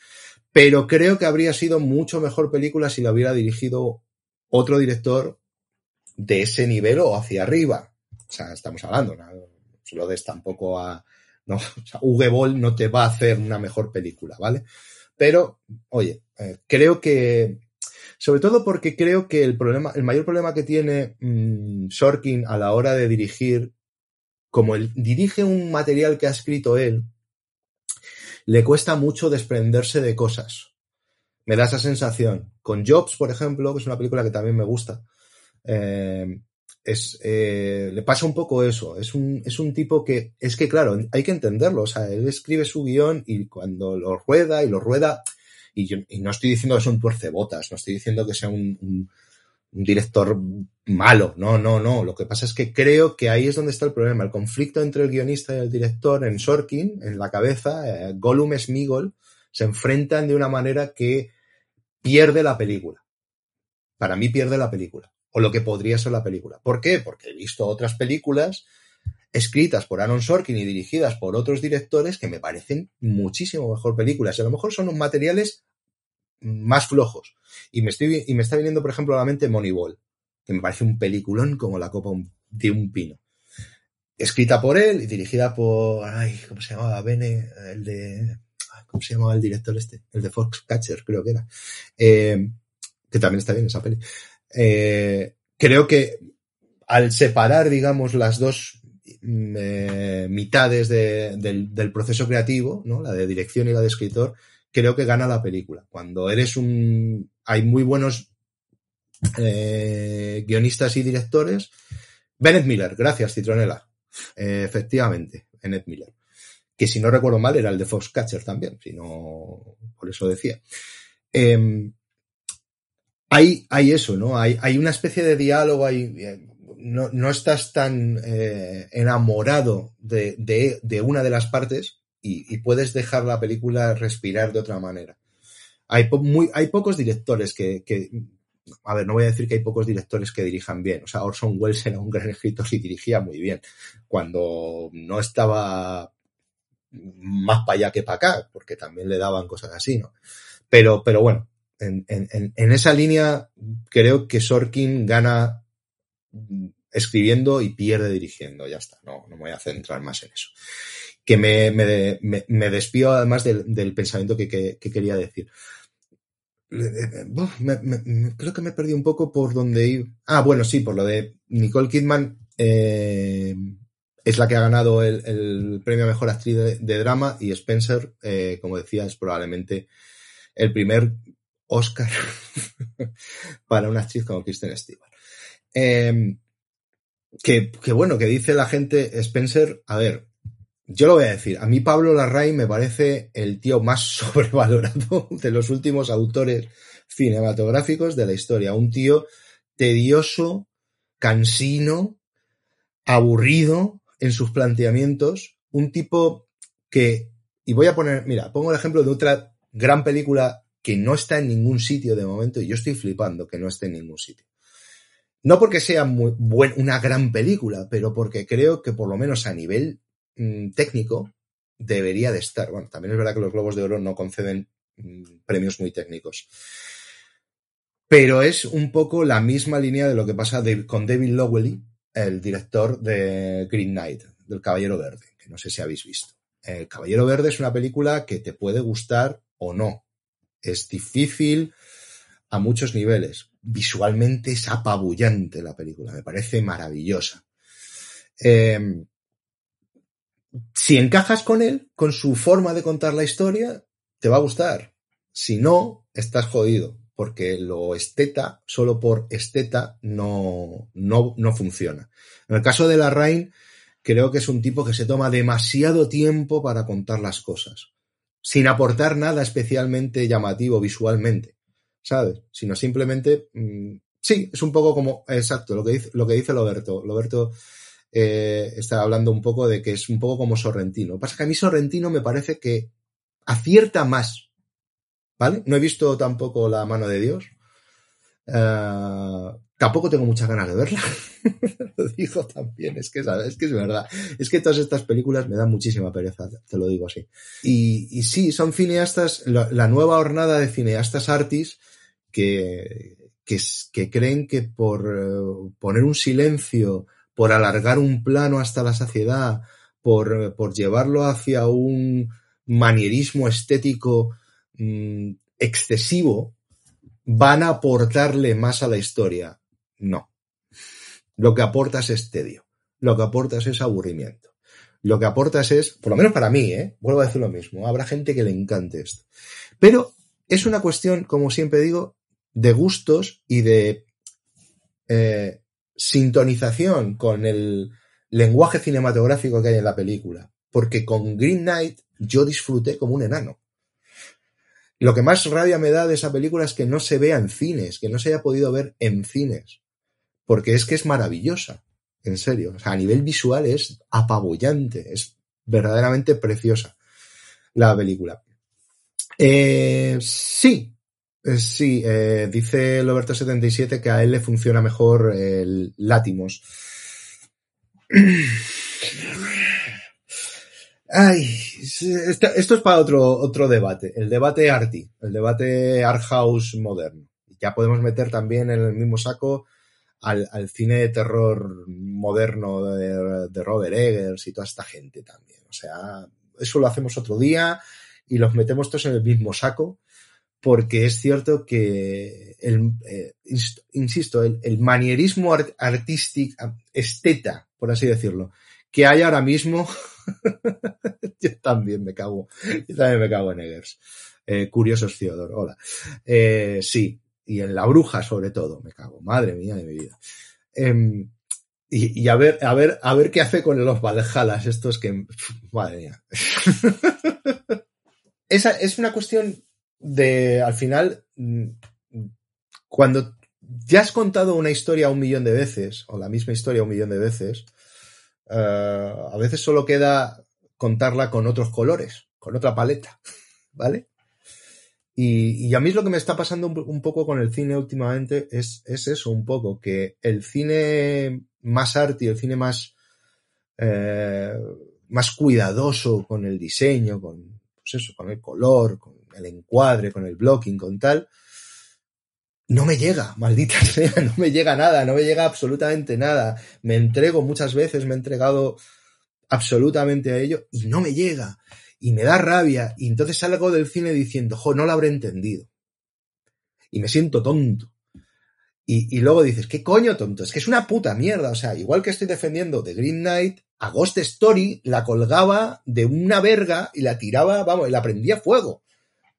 Pero creo que habría sido mucho mejor película si la hubiera dirigido otro director de ese nivel o hacia arriba. O sea, estamos hablando, ¿no? Se lo des tampoco a, no, o sea, Uwe Boll no te va a hacer una mejor película, ¿vale? Pero, oye, eh, creo que, sobre todo porque creo que el problema, el mayor problema que tiene mmm, a la hora de dirigir, como él dirige un material que ha escrito él, le cuesta mucho desprenderse de cosas. Me da esa sensación. Con Jobs, por ejemplo, que es una película que también me gusta, eh, es, eh, le pasa un poco eso. Es un, es un tipo que, es que claro, hay que entenderlo. O sea, él escribe su guion y cuando lo rueda y lo rueda, y, yo, y no estoy diciendo que sea un tuercebotas, no estoy diciendo que sea un, director malo. No, no, no. Lo que pasa es que creo que ahí es donde está el problema. El conflicto entre el guionista y el director en Sorkin, en la cabeza, eh, Gollum Smigol, se enfrentan de una manera que pierde la película. Para mí pierde la película o lo que podría ser la película. ¿Por qué? Porque he visto otras películas escritas por Aaron Sorkin y dirigidas por otros directores que me parecen muchísimo mejor películas. A lo mejor son materiales más flojos. Y me, estoy, y me está viniendo, por ejemplo, a la mente Moneyball, que me parece un peliculón como la copa de un pino. Escrita por él y dirigida por, ay, ¿cómo se llamaba? Bene, el de, ¿cómo se llamaba el director este? El de Foxcatcher, creo que era. Eh, que también está bien esa peli eh, creo que al separar, digamos, las dos eh, mitades de, del, del, proceso creativo, ¿no? la de dirección y la de escritor, creo que gana la película. Cuando eres un... hay muy buenos eh, guionistas y directores. Bennett Miller, gracias, Citronela. Eh, efectivamente, Bennett Miller. Que si no recuerdo mal era el de Foxcatcher también, si no, por eso decía. Eh, hay, hay eso, ¿no? Hay, hay una especie de diálogo, hay, no, no estás tan eh, enamorado de, de, de, una de las partes y, y, puedes dejar la película respirar de otra manera. Hay, po muy, hay pocos directores que, que, a ver, no voy a decir que hay pocos directores que dirijan bien. O sea, Orson Welles era un gran escritor y dirigía muy bien. Cuando no estaba más para allá que para acá, porque también le daban cosas así, ¿no? Pero, pero bueno, en, en, en, esa línea creo que Sorkin gana escribiendo y pierde dirigiendo. Ya está, no, no me voy a centrar más en eso. Que me, me, me, me además del, del pensamiento que, que, que, quería decir. me, me, creo que me perdí un poco por donde iba. Ah, bueno, sí, por lo de Nicole Kidman. Eh, es la que ha ganado el, el premio a mejor actriz de, de drama y Spencer, eh, como decía, es probablemente el primer Oscar para una actriz como Kristen Stewart. Eh, que, que, bueno, que dice la gente, Spencer, a ver, yo lo voy a decir, a mí Pablo Larraín me parece el tío más sobrevalorado de los últimos autores cinematográficos de la historia. Un tío tedioso, cansino, aburrido en sus planteamientos, un tipo que, y voy a poner, mira, pongo el ejemplo de otra gran película que no está en ningún sitio de momento y yo estoy flipando que no esté en ningún sitio. No porque sea una gran película, pero porque creo que por lo menos a nivel mmm, técnico debería de estar. Bueno, también es verdad que los Globos de Oro no conceden mmm, premios muy técnicos. Pero es un poco la misma línea de lo que pasa con David Lowery, el director de Green Knight, del Caballero Verde, que no sé si habéis visto. El Caballero Verde es una película que te puede gustar o no. Es difícil a muchos niveles. Visualmente es apabullante la película, me parece maravillosa. Eh, si encajas con él, con su forma de contar la historia, te va a gustar. Si no, estás jodido, porque lo esteta, solo por esteta, no, no, no funciona. En el caso de la Rain, creo que es un tipo que se toma demasiado tiempo para contar las cosas, sin aportar nada especialmente llamativo visualmente, ¿sabes? Sino simplemente, mmm, sí, es un poco como, exacto, lo que dice, lo que dice Loberto. Loberto eh, está hablando un poco de que es un poco como Sorrentino. Lo que pasa es que a mí Sorrentino me parece que acierta más, ¿vale? No he visto tampoco La mano de Dios. Uh, tampoco tengo muchas ganas de verla. lo digo también, es que, es que es verdad. Es que todas estas películas me dan muchísima pereza, te lo digo así. Y, y sí, son cineastas, la, la, nueva hornada de cineastas artis que, que, que creen que por uh, poner un silencio, por alargar un plano hasta la saciedad, por, por llevarlo hacia un manierismo estético mmm, excesivo, van a aportarle más a la historia. No. Lo que aportas es tedio. Lo que aportas es aburrimiento. Lo que aportas es, por lo menos para mí, ¿eh? vuelvo a decir lo mismo, habrá gente que le encante esto. Pero es una cuestión, como siempre digo, de gustos y de eh, sintonización con el lenguaje cinematográfico que hay en la película. Porque con Green Knight yo disfruté como un enano. Lo que más rabia me da de esa película es que no se vea en cines, que no se haya podido ver en cines. Porque es que es maravillosa. En serio. O sea, a nivel visual es apabullante. Es verdaderamente preciosa la película. Eh, sí. Eh, sí, eh, dice Loberto77 que a él le funciona mejor el Látimos. Ay, esto, es para otro, otro debate, el debate arty, el debate art house moderno. Ya podemos meter también en el mismo saco al, al cine de terror moderno de, de, Robert Eggers y toda esta gente también. O sea, eso lo hacemos otro día y los metemos todos en el mismo saco, porque es cierto que, el, eh, insisto, el, manierismo art, artístico, esteta, por así decirlo, que hay ahora mismo, yo también me cago, yo también me cago en Eggers. Eh, curiosos Theodore, hola. Eh, sí, y en la bruja sobre todo, me cago, madre mía de mi vida. Y, y, a ver, a ver, a ver qué hace con los Valhalas estos que, madre mía. Esa es una cuestión de, al final, cuando ya has contado una historia un millón de veces, o la misma historia un millón de veces, uh, a veces solo queda contarla con otros colores, con otra paleta, ¿vale? Y, y, a mí lo que me está pasando un, poco con el cine últimamente, es, es, eso, un poco, que el cine más arte, el cine más, eh, más cuidadoso con el diseño, con, pues eso, con el color, con el encuadre, con el blocking, con tal, no me llega, maldita sea, no me llega nada, no me llega absolutamente nada. Me entrego muchas veces, me he entregado absolutamente a ello y no me llega. Y me da rabia. Y entonces salgo del cine diciendo, jo, no lo habré entendido. y me siento tonto. Y, y, luego dices, ¿qué coño tonto? Es que es una puta mierda. O sea, igual que estoy defendiendo The Green Knight, a Ghost Story la colgaba de una verga y la tiraba, vamos, y la prendía fuego.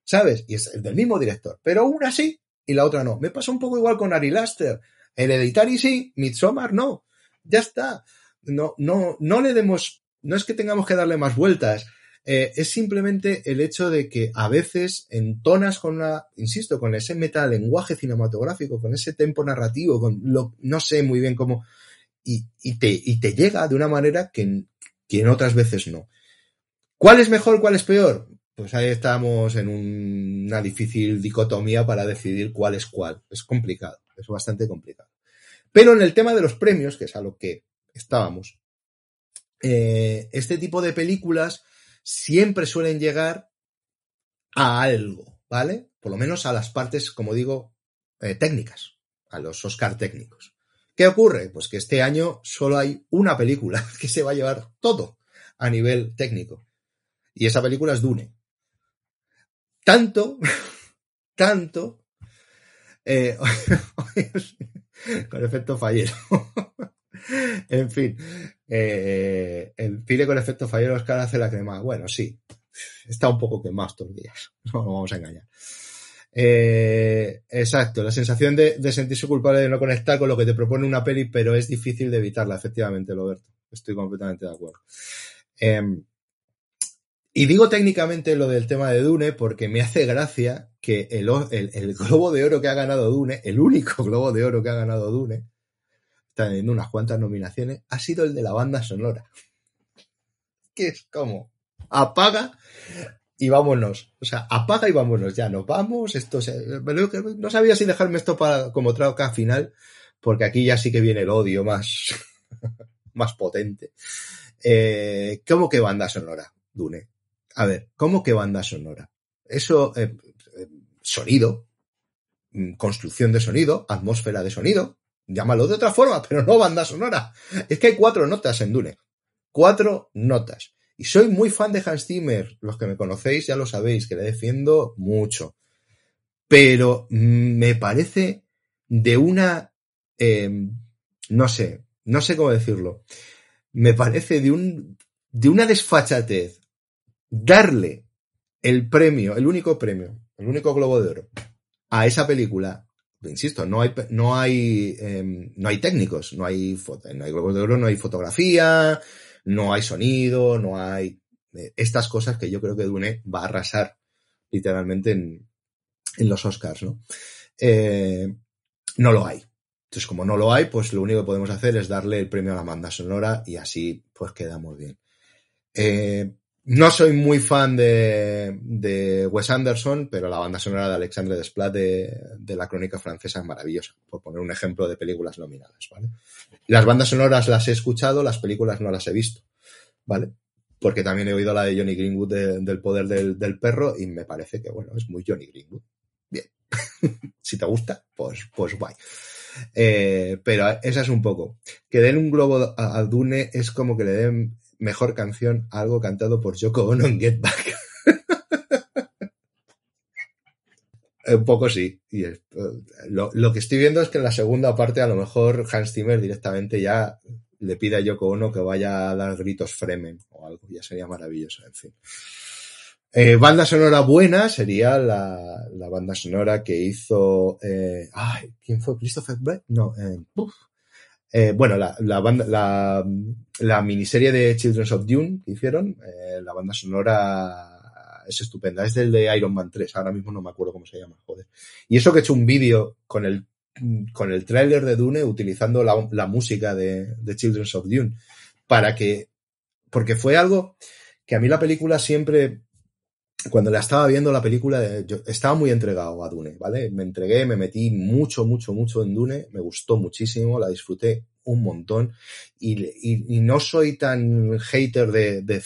¿Sabes? Y es del mismo director. Pero una sí y la otra no. Me pasa un poco igual con Ari Laster. Hereditary sí, Midsommar no. Ya está. No, no, no le demos, no es que tengamos que darle más vueltas. Eh, es simplemente el hecho de que a veces entonas con la, insisto, con ese metalenguaje cinematográfico, con ese tempo narrativo, con lo, no sé muy bien cómo, y, y, te, y te llega de una manera que, que en otras veces no. ¿Cuál es mejor, cuál es peor? Pues ahí estamos en un, una difícil dicotomía para decidir cuál es cuál. Es complicado, es bastante complicado. Pero en el tema de los premios, que es a lo que estábamos, eh, este tipo de películas siempre suelen llegar a algo, ¿vale? Por lo menos a las partes, como digo, eh, técnicas, a los Oscar técnicos. ¿Qué ocurre? Pues que este año solo hay una película que se va a llevar todo a nivel técnico. Y esa película es Dune. Tanto, tanto, eh, con efecto fallero. en fin, eh, el cine con efecto fallero Oscar hace la crema. Bueno, sí, está un poco quemado estos días, no nos vamos a engañar. Eh, exacto, la sensación de, sentirse culpable de no conectar con lo que te propone una peli, pero es difícil de evitarla, efectivamente, Roberto. Estoy completamente de acuerdo. Eh, y digo técnicamente lo del tema de Dune porque me hace gracia que el, globo de oro que ha ganado Dune, el único globo de oro que ha ganado Dune, teniendo unas cuantas nominaciones, ha sido el de la banda sonora. Que es como, apaga y vámonos. O sea, apaga y vámonos, ya nos vamos. Esto se, no sabía si dejarme esto para como trauca final, porque aquí ya sí que viene el odio más, más potente. Eh, ¿Cómo que banda sonora, Dune? A ver, ¿cómo que banda sonora? Eso, eh, sonido, mm, construcción de sonido, atmósfera de sonido, llámalo de otra forma, pero no banda sonora. Es que hay cuatro notas en Dune. Cuatro notas. Y soy muy fan de Hans Zimmer. Los que me conocéis ya lo sabéis, que le defiendo mucho. Pero me parece de una, eh, no sé, no sé cómo decirlo. Me parece de un, de una desfachatez darle el premio, el único premio, el único globo de oro a esa película. Insisto, no hay, no hay, eh, no hay técnicos, no hay, no hay globos de oro, no hay fotografía, no hay sonido, no hay eh, estas cosas que yo creo que Dune va a arrasar literalmente en, en los Oscars, ¿no? Eh, no lo hay. Entonces, como no lo hay, pues lo único que podemos hacer es darle el premio a la banda sonora y así pues quedamos bien. Eh, no soy muy fan de, Wes Anderson, pero la banda sonora de Alexandre Desplat de, la crónica francesa es maravillosa, por poner un ejemplo de películas nominadas, ¿vale? Las bandas sonoras las he escuchado, las películas no las he visto, ¿vale? Porque también he oído la de Johnny Greenwood de, del poder del, del, perro y me parece que, bueno, es muy Johnny Greenwood. Bien. si te gusta, pues, pues guay. Eh, pero esa es un poco. Que den un globo a, a Dune es como que le den mejor canción algo cantado por Yoko Ono en Get Back. Un poco sí. Y lo, lo, que estoy viendo es que en la segunda parte a lo mejor Hans Zimmer directamente ya le pide a Yoko Ono que vaya a dar gritos Fremen o algo. Ya sería maravilloso, en fin. Eh, banda sonora buena sería la, la banda sonora que hizo... Eh, ay, ¿Quién fue? ¿Christopher Brett? No, eh, eh, bueno, la, la, banda, la, la, miniserie de Children of Dune que hicieron, eh, la banda sonora es estupenda. Es del de Iron Man 3, ahora mismo no me acuerdo cómo se llama, joder. Y eso que he hecho un vídeo con el, con el tráiler de Dune utilizando la, la música de, de Children of Dune para que, porque fue algo que a mí la película siempre cuando la estaba viendo la película, yo estaba muy entregado a Dune, ¿vale? Me entregué, me metí mucho, mucho, mucho en Dune, me gustó muchísimo, la disfruté un montón y, no soy tan hater de,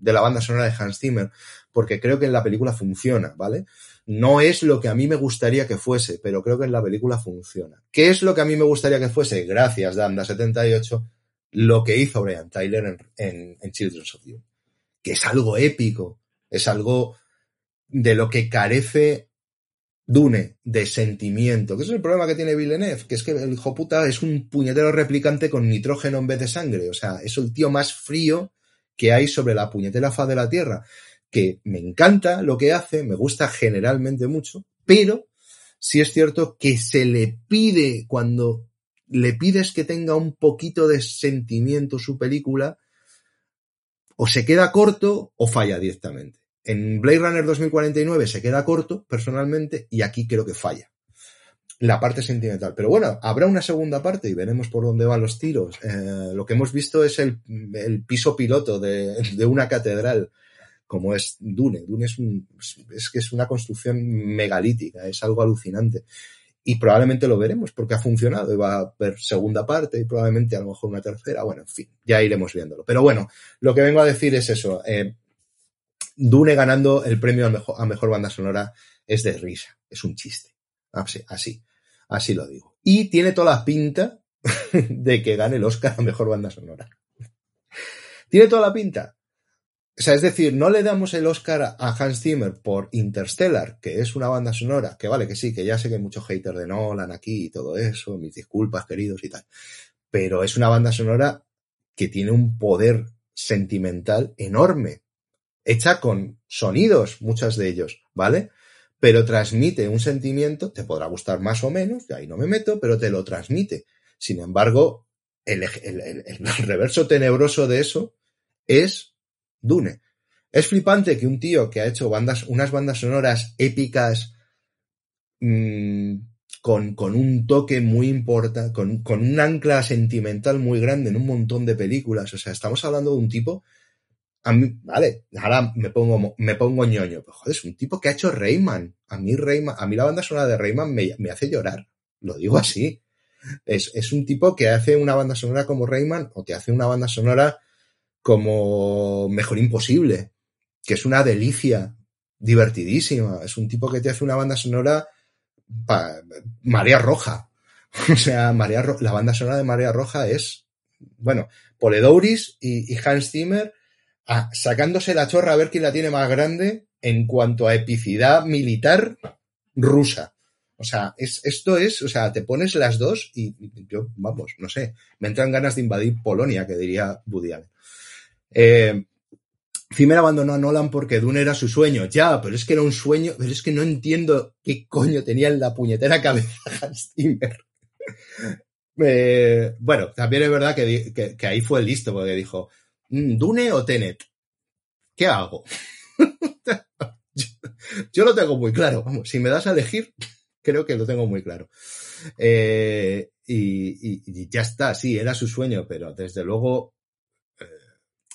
la banda sonora de Hans Zimmer porque creo que en la película funciona, ¿vale? No es lo que a mí me gustaría que fuese, pero creo que en la película funciona. ¿Qué es lo que a mí me gustaría que fuese? Gracias, Danda78, lo que hizo Brian Tyler en, en, en Children's of Dune. Que es algo épico, es algo de lo que carece Dune de sentimiento, que es el problema que tiene Villeneuve, que es que el hijo puta es un puñetero replicante con nitrógeno en vez de sangre, o sea, es el tío más frío que hay sobre la puñetera faz de la Tierra, que me encanta lo que hace, me gusta generalmente mucho, pero sí es cierto que se le pide cuando le pides que tenga un poquito de sentimiento su película, o se queda corto o falla directamente. En Blade Runner 2049 se queda corto, personalmente, y aquí creo que falla. La parte sentimental. Pero bueno, habrá una segunda parte y veremos por dónde van los tiros. Eh, lo que hemos visto es el, piso piloto de, de, una catedral, como es Dune. Dune es, un, es que es una construcción megalítica, es algo alucinante. Y probablemente lo veremos porque ha funcionado y va a haber segunda parte y probablemente a lo mejor una tercera. Bueno, en fin, ya iremos viéndolo. Pero bueno, lo que vengo a decir es eso. Eh, Dune ganando el premio a mejor, a mejor banda sonora es de risa, es un chiste. Así, así, así lo digo. Y tiene toda la pinta de que gane el Oscar a mejor banda sonora. Tiene toda la pinta. O sea, es decir, no le damos el Oscar a Hans Zimmer por Interstellar, que es una banda sonora, que vale que sí, que ya sé que hay muchos haters de Nolan aquí y todo eso, mis disculpas queridos y tal. Pero es una banda sonora que tiene un poder sentimental enorme hecha con sonidos, muchos de ellos, ¿vale? Pero transmite un sentimiento, te podrá gustar más o menos, y ahí no me meto, pero te lo transmite. Sin embargo, el reverso tenebroso de eso es Dune. Es flipante que un tío que ha hecho bandas, unas bandas sonoras épicas, mmm, con, con, un toque muy importante, con, con un ancla sentimental muy grande en un montón de películas. O sea, estamos hablando de un tipo a mí, vale, ahora me pongo, me pongo ñoño, pero joder, es un tipo que ha hecho Rayman. A mí Rayman, a mí la banda sonora de Rayman me, me hace llorar. Lo digo así. Es, es, un tipo que hace una banda sonora como Rayman o te hace una banda sonora como Mejor Imposible, que es una delicia, divertidísima. Es un tipo que te hace una banda sonora pa, María Roja. O sea, María Ro la banda sonora de María Roja es, bueno, Poledouris y, y Hans Zimmer ah, sacándose la chorra a ver quién la tiene más grande en cuanto a epicidad militar rusa. O sea, es, esto es, o sea, te pones las dos y yo, vamos, no sé, me entran ganas de invadir Polonia, que diría Woody Allen. Eh, Zimmer abandonó a Nolan porque Dune era su sueño. Ya, pero es que era un sueño, pero es que no entiendo qué coño tenía en la puñetera cabeza Hans Zimmer. eh, bueno, también es verdad que, que, que ahí fue listo, porque dijo, ¿Dune o Tenet? ¿Qué hago? yo, lo tengo muy claro. Vamos, si me das a elegir, creo que lo tengo muy claro. Eh, y, ya está, sí, era su sueño, pero desde luego, eh,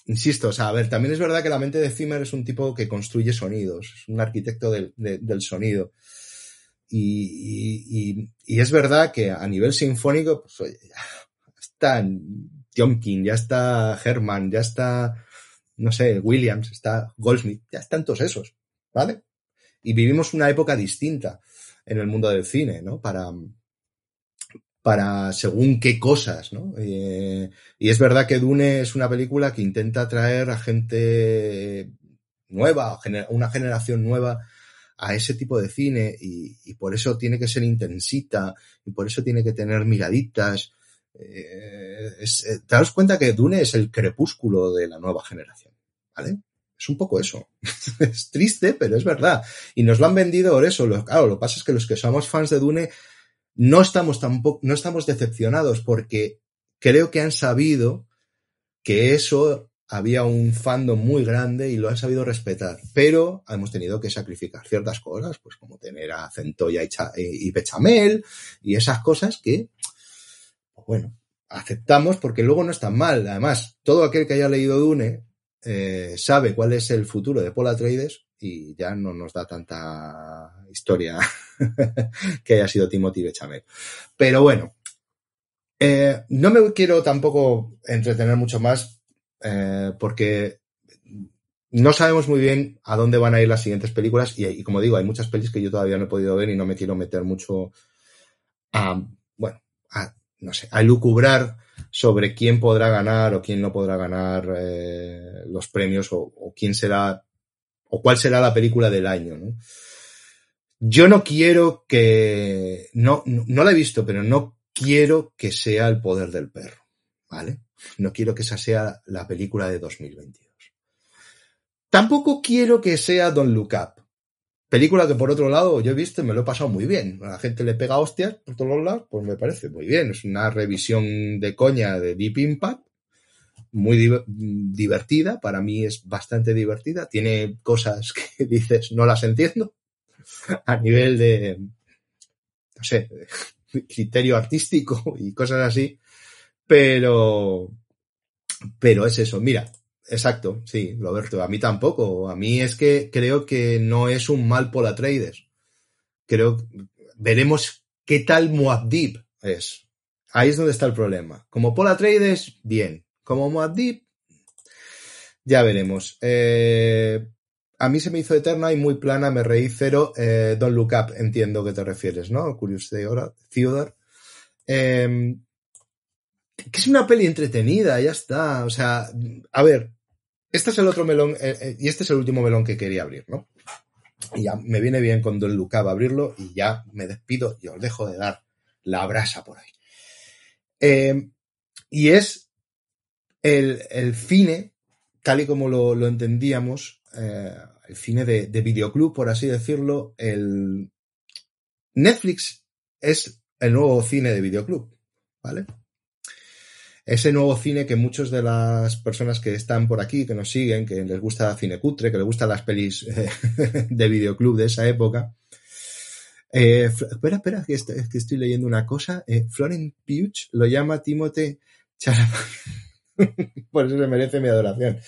insisto, o sea, a ver, también es verdad que la mente de Zimmer es un tipo que construye sonidos, es un arquitecto del, de, del sonido. Y, es verdad que a nivel sinfónico, pues oye, está Tiomkin, ya está Herman, ya está, no sé, Williams, está Goldsmith, ya están todos esos, ¿vale? Y vivimos una época distinta en el mundo del cine, ¿no? Para, para según qué cosas, ¿no? Eh, y es verdad que Dune es una película que intenta atraer a gente nueva, una generación nueva a ese tipo de cine y, y, por eso tiene que ser intensita y por eso tiene que tener miraditas eh, es, eh, te das cuenta que Dune es el crepúsculo de la nueva generación, ¿vale? Es un poco eso. es triste, pero es verdad. Y nos lo han vendido por eso. Lo, claro, lo que pasa es que los que somos fans de Dune no estamos tampoco, no estamos decepcionados porque creo que han sabido que eso había un fandom muy grande y lo han sabido respetar, pero hemos tenido que sacrificar ciertas cosas, pues como tener a Centolla y, y Bechamel y esas cosas que, bueno, aceptamos porque luego no es tan mal. Además, todo aquel que haya leído Dune eh, sabe cuál es el futuro de Paul Atreides y ya no nos da tanta historia que haya sido Timothy Bechamel. Pero bueno, eh, no me quiero tampoco entretener mucho más eh, porque no sabemos muy bien a dónde van a ir las siguientes películas y, y, como digo, hay muchas pelis que yo todavía no he podido ver y no me quiero meter mucho a, bueno, a no sé, a lucubrar sobre quién podrá ganar o quién no podrá ganar eh, los premios o, quién será o cuál será la película del año. ¿no? Yo no quiero que, no, no, la he visto, pero no quiero que sea el poder del perro, ¿vale? No quiero que esa sea la película de 2022. Tampoco quiero que sea Don't Look. Película que por otro lado yo he visto y me lo he pasado muy bien. A la gente le pega hostias por todos lados, pues me parece muy bien. Es una revisión de coña de Deep Impact, muy di- divertida. Para mí es bastante divertida. Tiene cosas que dices no las entiendo a nivel de, no sé, criterio artístico y cosas así. Pero, pero es eso. Mira, exacto, sí, Roberto. A mí tampoco. A mí es que creo que no es un mal Pola Traders. Creo, veremos qué tal Muad'Dib es. Ahí es donde está el problema. Como Pola Traders, bien. Como Muad'Dib, ya veremos. Eh, a mí se me hizo eterna y muy plana, me reí cero. Eh, Don't Look Up, entiendo que te refieres, ¿no? Curious Theodore. Eh, que es una peli entretenida, ya está. O sea, a ver, este es el otro melón, eh, eh, y este es el último melón que quería abrir, ¿no? Y ya me viene bien con Don Luca abrirlo y ya me despido y os dejo de dar la brasa por ahí. Eh, y es el, el cine, tal y como lo, entendíamos, el cine de, de videoclub, por así decirlo, el Netflix es el nuevo cine de videoclub, ¿vale? Ese nuevo cine que muchas de las personas que están por aquí, que nos siguen, que les gusta cine cutre, que les gustan las pelis eh, de videoclub de esa época. Eh, espera, espera, que estoy, que estoy leyendo una cosa. Eh, Florence Pugh lo llama Timothée Chalamet. por eso se merece mi adoración.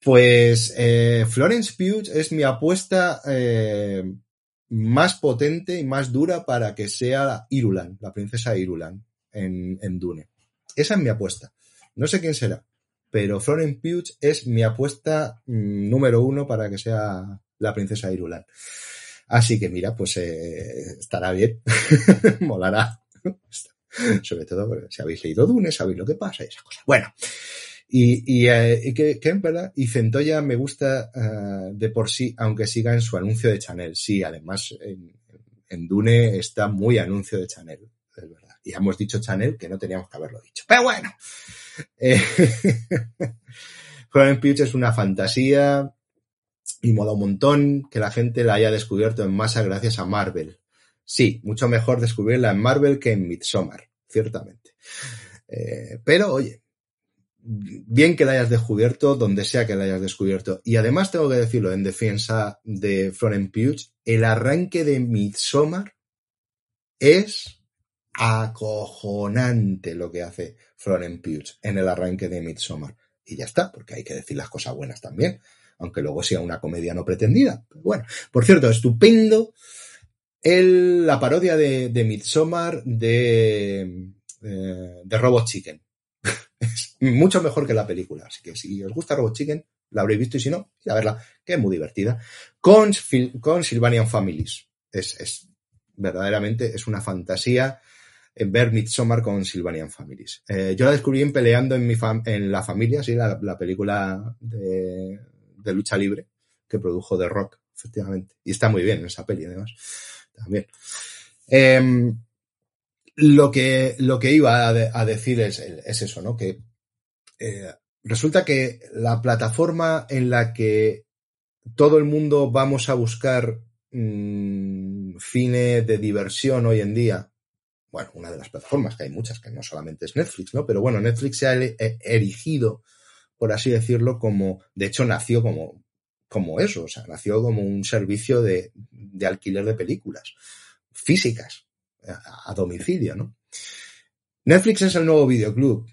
Pues eh, Florence Pugh es mi apuesta más potente y más dura para que sea Irulan, la princesa Irulan en, en Dune. Esa es mi apuesta. No sé quién será, pero Florence Pugh es mi apuesta mmm, número uno para que sea la princesa Irulan. Así que mira, pues eh, estará bien, molará. Sobre todo si habéis leído Dune, sabéis lo que pasa y esas cosas. Bueno, y, y, eh, y que, que, verdad, y Centolla me gusta uh, de por sí, aunque siga en su anuncio de Chanel. Sí, además en, en Dune está muy anuncio de Chanel, y hemos dicho Chanel que no teníamos que haberlo dicho. Pero bueno. Eh, Florence Pugh es una fantasía y mola un montón que la gente la haya descubierto en masa gracias a Marvel. Sí, mucho mejor descubrirla en Marvel que en Midsommar, ciertamente. Eh, pero oye, bien que la hayas descubierto donde sea que la hayas descubierto. Y además tengo que decirlo en defensa de Florence Pugh, el arranque de Midsommar es acojonante lo que hace Florence Pugh en el arranque de Midsommar. Y ya está, porque hay que decir las cosas buenas también, aunque luego sea una comedia no pretendida. Pero bueno, por cierto, estupendo la parodia de, de Midsommar de, eh, de Robot Chicken. es mucho mejor que la película, así que si os gusta Robot Chicken, la habréis visto y si no, ir a verla, que es muy divertida. Con, con Sylvanian Families. Es, es verdaderamente, es una fantasía ver Midsommar con Sylvanian Families. Eh, yo la descubrí en Peleando en, mi en la Familia, sí, la, la película de, de, lucha libre que produjo The Rock, efectivamente. Y está muy bien esa peli, además. También. Eh, lo, que, lo que iba a, de, a decir es, es, eso, ¿no? Que eh, resulta que la plataforma en la que todo el mundo vamos a buscar mmm, de diversión hoy en día, bueno, una de las plataformas, que hay muchas, que no solamente es Netflix, ¿no? Pero bueno, Netflix se ha erigido, por así decirlo, como, de hecho nació como, como eso, o sea, nació como un servicio de, de alquiler de películas físicas, a, a, domicilio, ¿no? Netflix es el nuevo videoclub.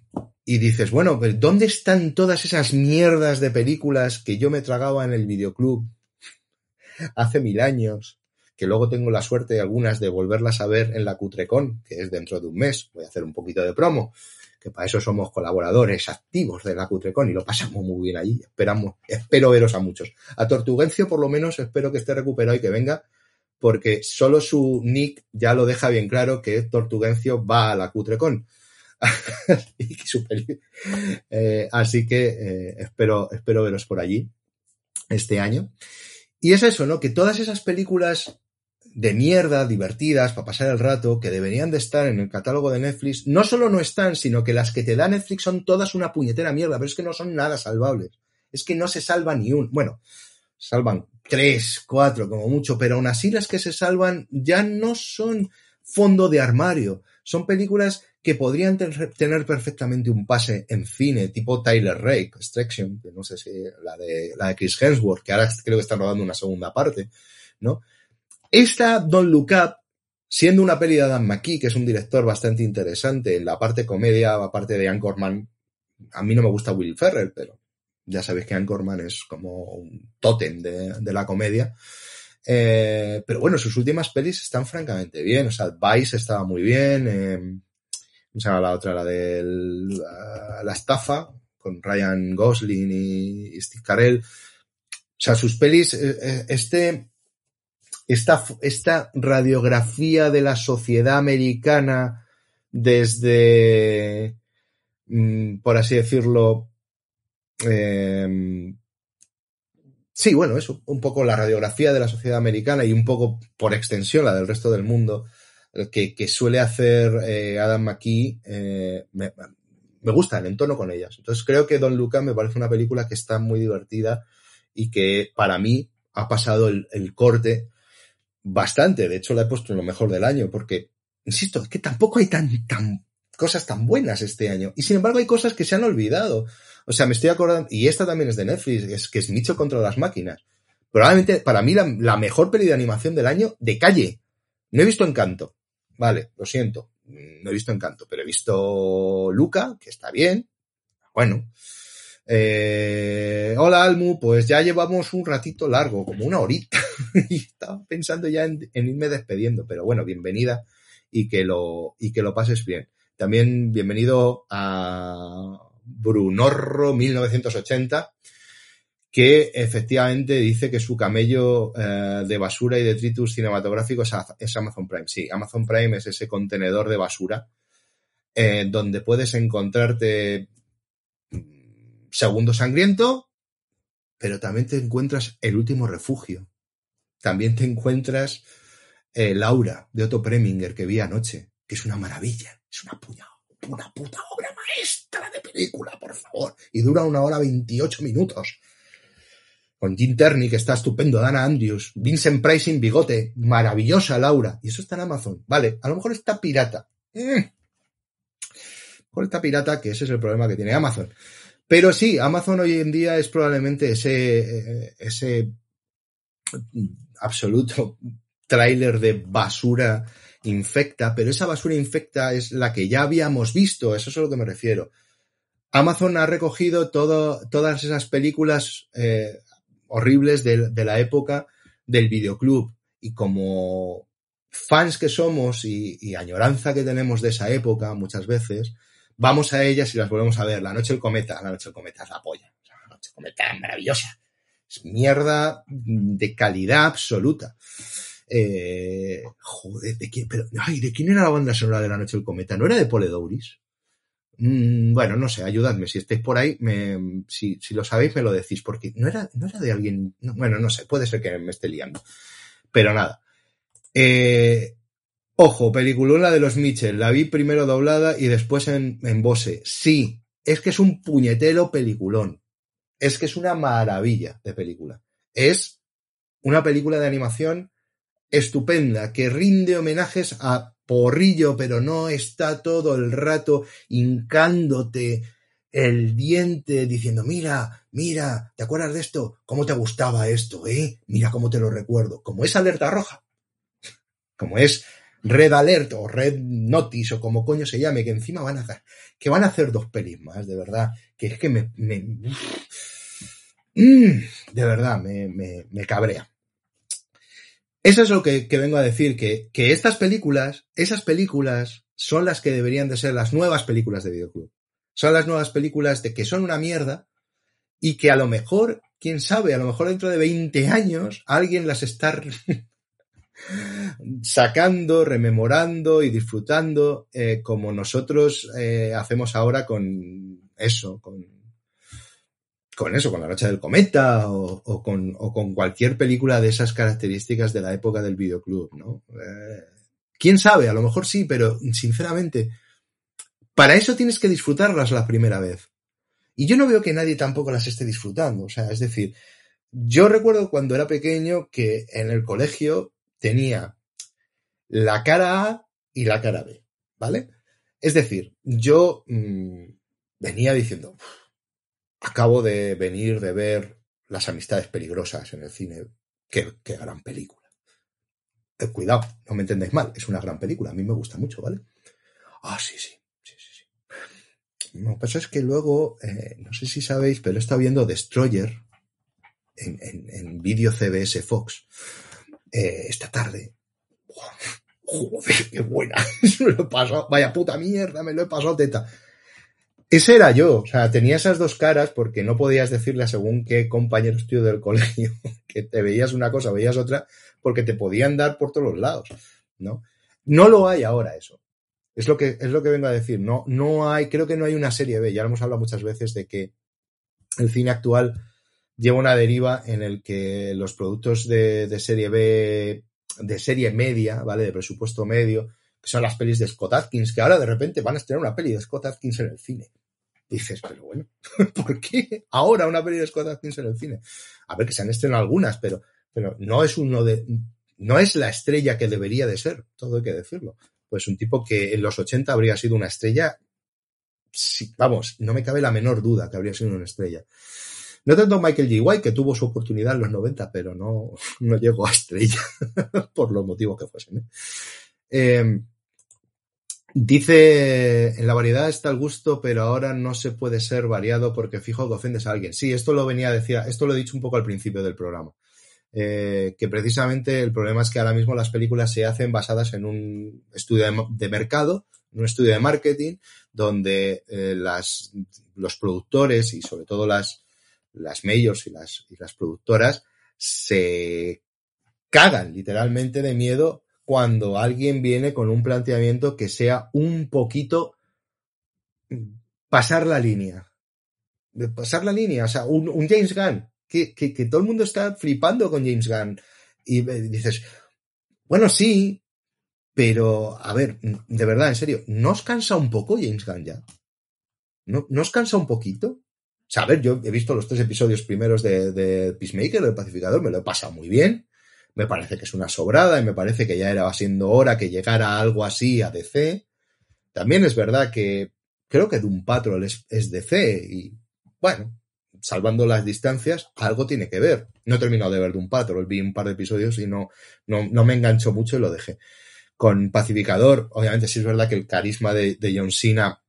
Y dices, bueno, pues ¿dónde están todas esas mierdas de películas que yo me tragaba en el videoclub hace mil años? Que luego tengo la suerte de algunas de volverlas a ver en la Cutrecon, que es dentro de un mes. Voy a hacer un poquito de promo, que para eso somos colaboradores activos de la Cutrecon y lo pasamos muy bien allí. Esperamos, espero veros a muchos. A Tortugencio, por lo menos, espero que esté recuperado y que venga, porque solo su nick ya lo deja bien claro que Tortugencio va a la Cutrecon. eh, así que eh, espero, espero veros por allí este año. Y es eso, ¿no? Que todas esas películas de mierda, divertidas, para pasar el rato, que deberían de estar en el catálogo de Netflix. No solo no están, sino que las que te da Netflix son todas una puñetera mierda, pero es que no son nada salvables. Es que no se salva ni un. Bueno, salvan tres, cuatro, como mucho, pero aún así las que se salvan ya no son fondo de armario. Son películas que podrían tener perfectamente un pase en cine, tipo Tyler Rake, Extraction, que no sé si la de, la de Chris Hemsworth, que ahora creo que están rodando una segunda parte, ¿no? Esta Don't Look Up, siendo una peli de Adam McKee, que es un director bastante interesante en la parte comedia, aparte de Anchorman, a mí no me gusta Will Ferrell, pero ya sabéis que Anchorman es como un tótem de, de la comedia. Eh, pero bueno, sus últimas pelis están francamente bien. O sea, Vice estaba muy bien. Eh, ¿Cómo se llama la otra? La de la, la, estafa, con Ryan Gosling y, y Steve Carell. O sea, sus pelis, eh, este, esta, esta radiografía de la sociedad americana desde, mm, por así decirlo, eh, sí, bueno, eso, un poco la radiografía de la sociedad americana y un poco por extensión la del resto del mundo que, que suele hacer eh, Adam McKee, eh, me, me, gusta el entorno con ellas. Entonces creo que Don Luca me parece una película que está muy divertida y que para mí ha pasado el, el corte bastante. De hecho, la he puesto en lo mejor del año porque, insisto, es que tampoco hay tan, tan cosas tan buenas este año. Y sin embargo hay cosas que se han olvidado. O sea, me estoy acordando, y esta también es de Netflix, es que es Nicho contra las máquinas. Probablemente, para mí, la, la, mejor peli de animación del año de calle. No he visto Encanto. Vale, lo siento. No he visto Encanto, pero he visto Luca, que está bien. Bueno. Eh, hola Almu, pues ya llevamos un ratito largo, como una horita. y estaba pensando ya en, irme despediendo, pero bueno, bienvenida y que lo, y que lo pases bien. También bienvenido a Brunorro 1980, que efectivamente dice que su camello eh, de basura y detritus cinematográfico es, es, Amazon Prime. Sí, Amazon Prime es ese contenedor de basura eh, donde puedes encontrarte Segundo Sangriento, pero también te encuentras El Último Refugio. También te encuentras eh, Laura de Otto Preminger que vi anoche, que es una maravilla, es una puña, una puta obra maestra de película, por favor. Y dura una hora veintiocho minutos con Jim Terney, que está estupendo, Dana Andrews, Vincent Price sin bigote, maravillosa Laura, y eso está en Amazon. Vale, a lo mejor está pirata. Mm. A lo mejor está pirata, que ese es el problema que tiene Amazon. Pero sí, Amazon hoy en día es probablemente ese, ese absoluto tráiler de basura infecta, pero esa basura infecta es la que ya habíamos visto, eso es a lo que me refiero. Amazon ha recogido todas esas películas eh, horribles de, de, la época del videoclub y como fans que somos y, y, añoranza que tenemos de esa época muchas veces, vamos a ellas y las volvemos a ver. La noche del cometa, la noche del cometa es la polla. La noche del cometa es maravillosa. Es mierda de calidad absoluta. Eh, joder, ¿de quién, pero, ay, ¿de quién era la banda sonora de La Noche del Cometa? ¿No era de Poledouris? Mm, bueno, no sé, ayudadme. Si estáis por ahí, me, si, si, lo sabéis, me lo decís, porque no era, no era de alguien. No, bueno, no sé, puede ser que me esté liando. Pero nada. Eh, ojo, peliculona de los Mitchell. La vi primero doblada y después en, en Bose. Sí, es que es un puñetero peliculón. Es que es una maravilla de película. Es una película de animación estupenda que rinde homenajes a Porrillo, pero no está todo el rato hincándote el diente diciendo, mira, mira, ¿te acuerdas de esto? ¿Cómo te gustaba esto, eh? Mira cómo te lo recuerdo. Como es alerta roja, como es Red Alert o Red Notice o como coño se llame, que encima van a hacer, que van a hacer dos pelis más, de verdad, que es que me, me mmm, de verdad, me, me, me cabrea. Eso es lo que, que vengo a decir, que, que, estas películas, esas películas son las que deberían de ser las nuevas películas de videoclub. Son las nuevas películas de que son una mierda y que a lo mejor, quién sabe, a lo mejor dentro de 20 años alguien las está sacando, rememorando y disfrutando eh, como nosotros eh, hacemos ahora con eso, con con eso, con La Noche del Cometa o, con, cualquier película de esas características de la época del videoclub, ¿no? Eh, ¿Quién sabe? A lo mejor sí, pero sinceramente, para eso tienes que disfrutarlas la primera vez. Y yo no veo que nadie tampoco las esté disfrutando. O sea, es decir, yo recuerdo cuando era pequeño que en el colegio tenía la cara A y la cara B, ¿vale? Es decir, yo mmm, venía diciendo, acabo de venir de ver Las Amistades Peligrosas en el cine. Qué, gran película. Eh, cuidado, no me entendéis mal, es una gran película, a mí me gusta mucho, ¿vale? Ah, sí, sí, sí, sí, sí. Lo que pasa es que luego, eh, no sé si sabéis, pero he estado viendo Destroyer en, en, en vídeo CBS Fox eh, esta tarde. Joder, qué buena. me lo he pasado, vaya puta mierda, me lo he pasado teta. Ese era yo, o sea, tenía esas dos caras porque no podías decirle a según qué compañero estudio del colegio que te veías una cosa, veías otra, porque te podían dar por todos los lados, ¿no? No lo hay ahora eso. Es lo que, es lo que vengo a decir. No, no hay, creo que no hay una serie B. Ya lo hemos hablado muchas veces de que el cine actual lleva una deriva en el que los productos de, de serie B, de serie media, ¿vale? De presupuesto medio, que son las pelis de Scott Atkins, que ahora de repente van a estrenar una peli de Scott Atkins en el cine. dices, pero bueno, ¿por qué ahora una peli de Scott Atkins en el cine? A ver, que se han estrenado algunas, pero, pero no es uno de, no es la estrella que debería de ser, todo hay que decirlo. Pues un tipo que en los 80 habría sido una estrella, sí, vamos, no me cabe la menor duda que habría sido una estrella. No tanto Michael G. White, que tuvo su oportunidad en los 90, pero no, no llegó a estrella, por los motivos que fuesen. ¿eh? Eh, Dice, en la variedad está el gusto, pero ahora no se puede ser variado porque fijo que ofendes a alguien. Sí, esto lo venía a decir, esto lo he dicho un poco al principio del programa. Eh, que precisamente el problema es que ahora mismo las películas se hacen basadas en un estudio de, de mercado, en un estudio de marketing, donde eh, las, los productores y sobre todo las, las majors y las, y las productoras se cagan literalmente de miedo cuando alguien viene con un planteamiento que sea un poquito pasar la línea. Pasar la línea, o sea, un, un James Gunn, que, que, que, todo el mundo está flipando con James Gunn. Y dices, bueno, sí, pero, a ver, de verdad, en serio, ¿no os cansa un poco James Gunn ya? ¿No, ¿no os cansa un poquito? Sea, a ver, yo he visto los tres episodios primeros de, de Peacemaker, del Pacificador, me lo he pasado muy bien me parece que es una sobrada y me parece que ya era siendo hora que llegara algo así a DC. También es verdad que creo que Doom Patrol es, DC y bueno, salvando las distancias, algo tiene que ver. No he terminado de ver Doom Patrol, vi un par de episodios y no, no, no me enganchó mucho y lo dejé. Con Pacificador, obviamente sí es verdad que el carisma de, de John Cena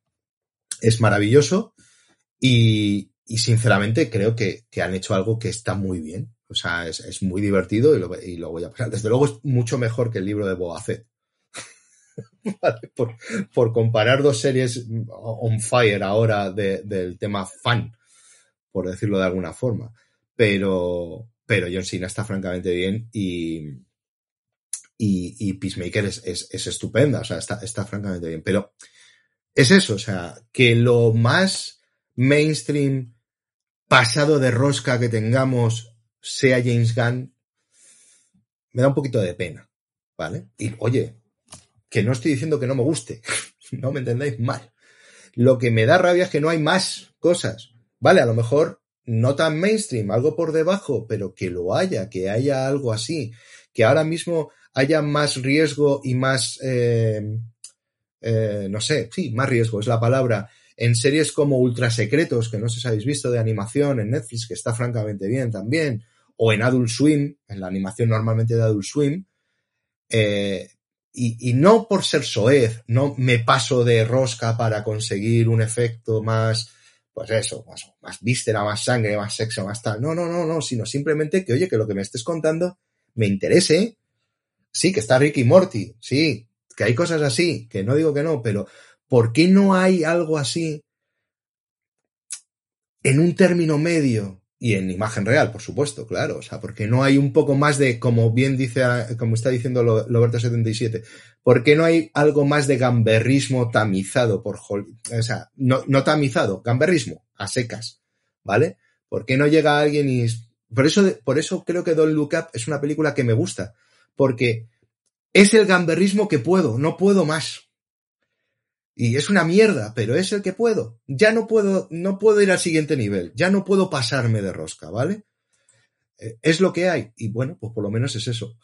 es maravilloso y, y sinceramente creo que, que han hecho algo que está muy bien. O sea, es, es muy divertido y lo, y lo, voy a pasar. Desde luego es mucho mejor que el libro de por, por, comparar dos series on fire ahora de, del tema fan, por decirlo de alguna forma. Pero, pero John Cena está francamente bien y, y, y Peacemaker es, es, es, estupenda, o sea, está, está francamente bien. Pero es eso, o sea, que lo más mainstream pasado de rosca que tengamos sea James Gunn, me da un poquito de pena, ¿vale? Y oye, que no estoy diciendo que no me guste, no me entendáis mal. Lo que me da rabia es que no hay más cosas, ¿vale? A lo mejor no tan mainstream, algo por debajo, pero que lo haya, que haya algo así, que ahora mismo haya más riesgo y más, eh, eh, no sé, sí, más riesgo es la palabra, en series como Ultra Secretos, que no sé si habéis visto de animación en Netflix, que está francamente bien también, o en Adult Swim, en la animación normalmente de Adult Swim, eh, y, y, no por ser soez, no me paso de rosca para conseguir un efecto más, pues eso, más, más víscera, más sangre, más sexo, más tal. No, no, no, no, sino simplemente que, oye, que lo que me estés contando me interese. Sí, que está Ricky Morty, sí, que hay cosas así, que no digo que no, pero ¿por qué no hay algo así en un término medio y en imagen real, por supuesto, claro, o sea, porque no hay un poco más de, como bien dice, como está diciendo Loberto77, ¿por qué no hay algo más de gamberrismo tamizado por, o sea, no, no tamizado, gamberrismo, a secas, ¿vale? ¿Por qué no llega alguien y... Por eso, por eso creo que Don't Look Up es una película que me gusta, porque es el gamberrismo que puedo, no puedo más. Y es una mierda, pero es el que puedo. Ya no puedo, no puedo ir al siguiente nivel, ya no puedo pasarme de rosca, ¿vale? Eh, es lo que hay. Y bueno, pues por lo menos es eso.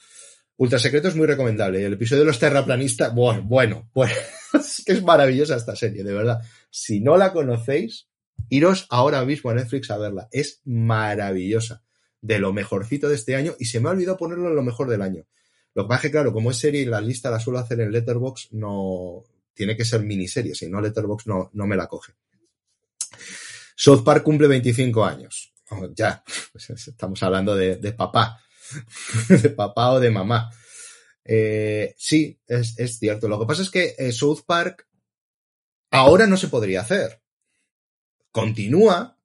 Ultra Secreto es muy recomendable. El episodio de los terraplanistas, bueno, bueno, pues es maravillosa esta serie, de verdad. Si no la conocéis, iros ahora mismo a Netflix a verla. Es maravillosa. De lo mejorcito de este año y se me ha olvidado ponerlo en lo mejor del año. Lo que pasa es que, claro, como es serie y la lista la suelo hacer en Letterbox, no tiene que ser miniserie, si no Letterbox no, no me la coge. South Park cumple 25 años. Ya, pues estamos hablando de, de papá, de papá o de mamá. Eh, sí, es, es, cierto. Lo que pasa es que eh, South Park ahora no se podría hacer. Continúa,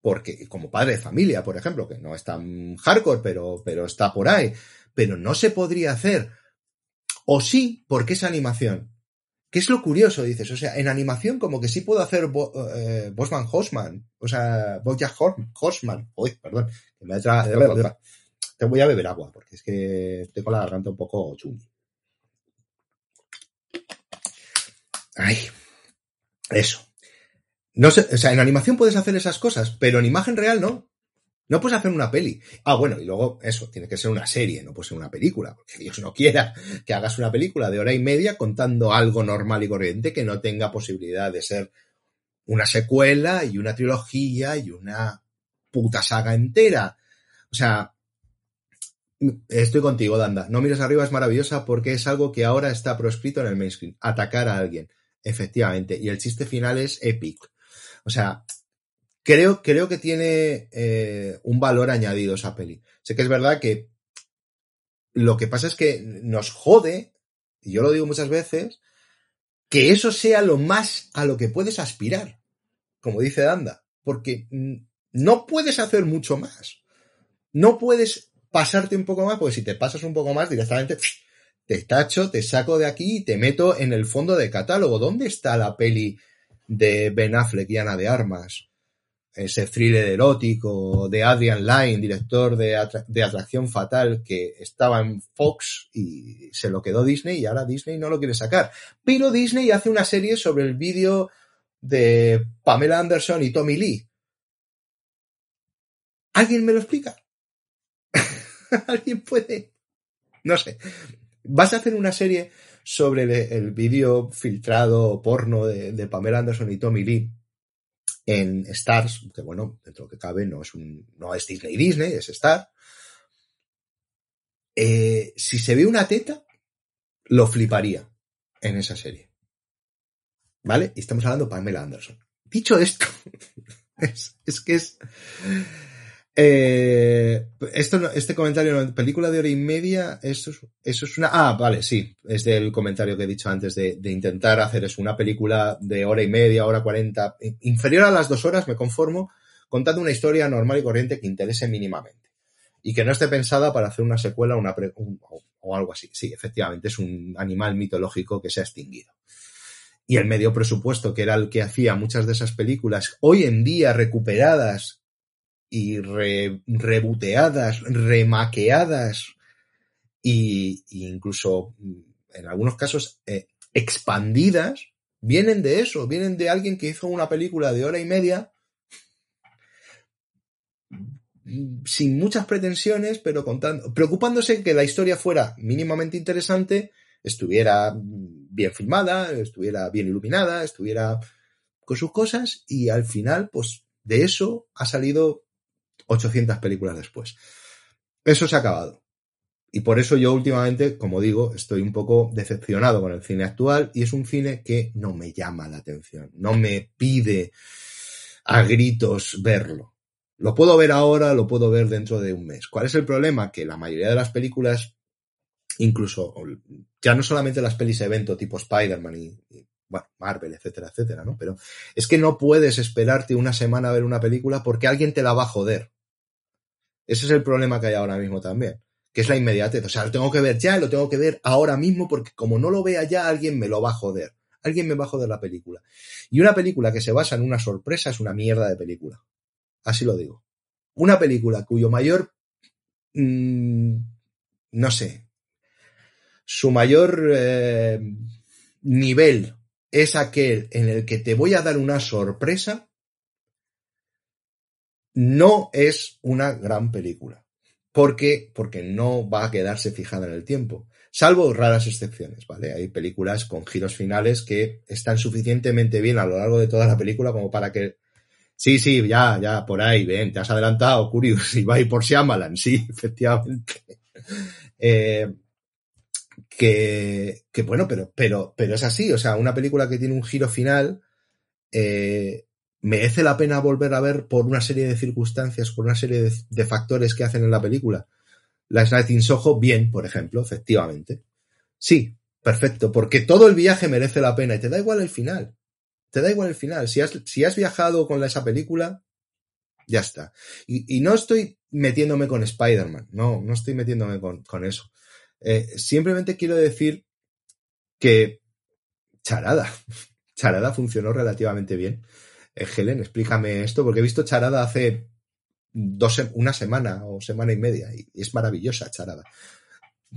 porque como padre de familia, por ejemplo, que no es tan hardcore, pero, pero está por ahí, pero no se podría hacer. O sí, porque es animación. ¿Qué es lo curioso? Dices, o sea, en animación como que sí puedo hacer Bo, eh, Bosman Horseman, o sea, Bojack Horseman. Uy, perdón, que me tra... te voy a beber agua, porque es que tengo la garganta un poco chungi. Ay, eso. No sé, o sea, en animación puedes hacer esas cosas, pero en imagen real no. No puedes hacer una peli. Ah, bueno, y luego eso, tiene que ser una serie, no puede ser una película, porque Dios no quiera que hagas una película de hora y media contando algo normal y corriente que no tenga posibilidad de ser una secuela y una trilogía y una puta saga entera. O sea, estoy contigo, Danda. No mires arriba es maravillosa porque es algo que ahora está proscrito en el mainstream. Atacar a alguien, efectivamente. Y el chiste final es epic. O sea, creo, creo que tiene eh, un valor añadido esa peli. Sé que es verdad que lo que pasa es que nos jode, y yo lo digo muchas veces, que eso sea lo más a lo que puedes aspirar, como dice Danda, porque no puedes hacer mucho más. No puedes pasarte un poco más, porque si te pasas un poco más, directamente te tacho, te saco de aquí y te meto en el fondo de catálogo. ¿Dónde está la peli de Ben Affleck de Armas? Ese thriller erótico de Adrian Lyne, director de, Atra de, Atracción Fatal, que estaba en Fox y se lo quedó Disney y ahora Disney no lo quiere sacar. Pero Disney hace una serie sobre el vídeo de Pamela Anderson y Tommy Lee. ¿Alguien me lo explica? ¿Alguien puede? No sé. Vas a hacer una serie sobre el, vídeo filtrado porno de Pamela Anderson y Tommy Lee en Stars, que bueno, dentro de lo que cabe, no es un, no es Disney Disney, es Star. Eh, si se ve una teta, lo fliparía en esa serie. ¿Vale? Y estamos hablando de Pamela Anderson. Dicho esto, es, es que es, eh, esto, este comentario, película de hora y media, eso es, eso es una. Ah, vale, sí, es del comentario que he dicho antes de, de, intentar hacer eso, una película de hora y media, hora cuarenta, inferior a las dos horas, me conformo, contando una historia normal y corriente que interese mínimamente. Y que no esté pensada para hacer una secuela una pre, o algo así. Sí, efectivamente, es un animal mitológico que se ha extinguido y el medio presupuesto, que era el que hacía muchas de esas películas, hoy en día recuperadas y re, reboteadas, remaqueadas y, incluso en algunos casos eh, expandidas, vienen de eso, vienen de alguien que hizo una película de hora y media sin muchas pretensiones, pero contando, preocupándose que la historia fuera mínimamente interesante, estuviera bien filmada, estuviera bien iluminada, estuviera con sus cosas y al final, pues de eso ha salido 800 películas después. Eso se ha acabado. Y por eso yo últimamente, como digo, estoy un poco decepcionado con el cine actual y es un cine que no me llama la atención, no me pide a gritos verlo. Lo puedo ver ahora, lo puedo ver dentro de un mes. ¿Cuál es el problema? Que la mayoría de las películas, incluso ya no solamente las pelis evento tipo Spider-Man y, Marvel, etcétera, etcétera, ¿no? Pero es que no puedes esperarte una semana a ver una película porque alguien te la va a joder. Ese es el problema que hay ahora mismo también, que es la inmediatez. O sea, lo tengo que ver ya, lo tengo que ver ahora mismo porque como no lo vea ya, alguien me lo va a joder. Alguien me va a joder la película. Y una película que se basa en una sorpresa es una mierda de película. Así lo digo. una película cuyo mayor, mmm, no sé, su mayor eh, nivel es aquel en el que te voy a dar una sorpresa, no es una gran película. ¿Por qué? Porque no va a quedarse fijada en el tiempo. Salvo raras excepciones, ¿vale? Hay películas con giros finales que están suficientemente bien a lo largo de toda la película como para que Sí, sí, ya, ya, por ahí, ven, te has adelantado, Curious, y va a por Shyamalan, sí, efectivamente. Eh, que, que bueno, pero, pero, pero es así, o sea, una película que tiene un giro final, eh, merece la pena volver a ver por una serie de circunstancias, por una serie de, factores que hacen en la película. La Night in Soho, bien, por ejemplo, efectivamente. Sí, perfecto, porque todo el viaje merece la pena y te da igual el final. Te da igual el final. Si has, si has viajado con esa película, ya está. Y, no estoy metiéndome con Spider-Man, no, no estoy metiéndome con, con eso. Eh, simplemente quiero decir que Charada, Charada funcionó relativamente bien. Eh, Helen, explícame esto, porque he visto Charada hace dos, una semana o semana y media, y es maravillosa Charada.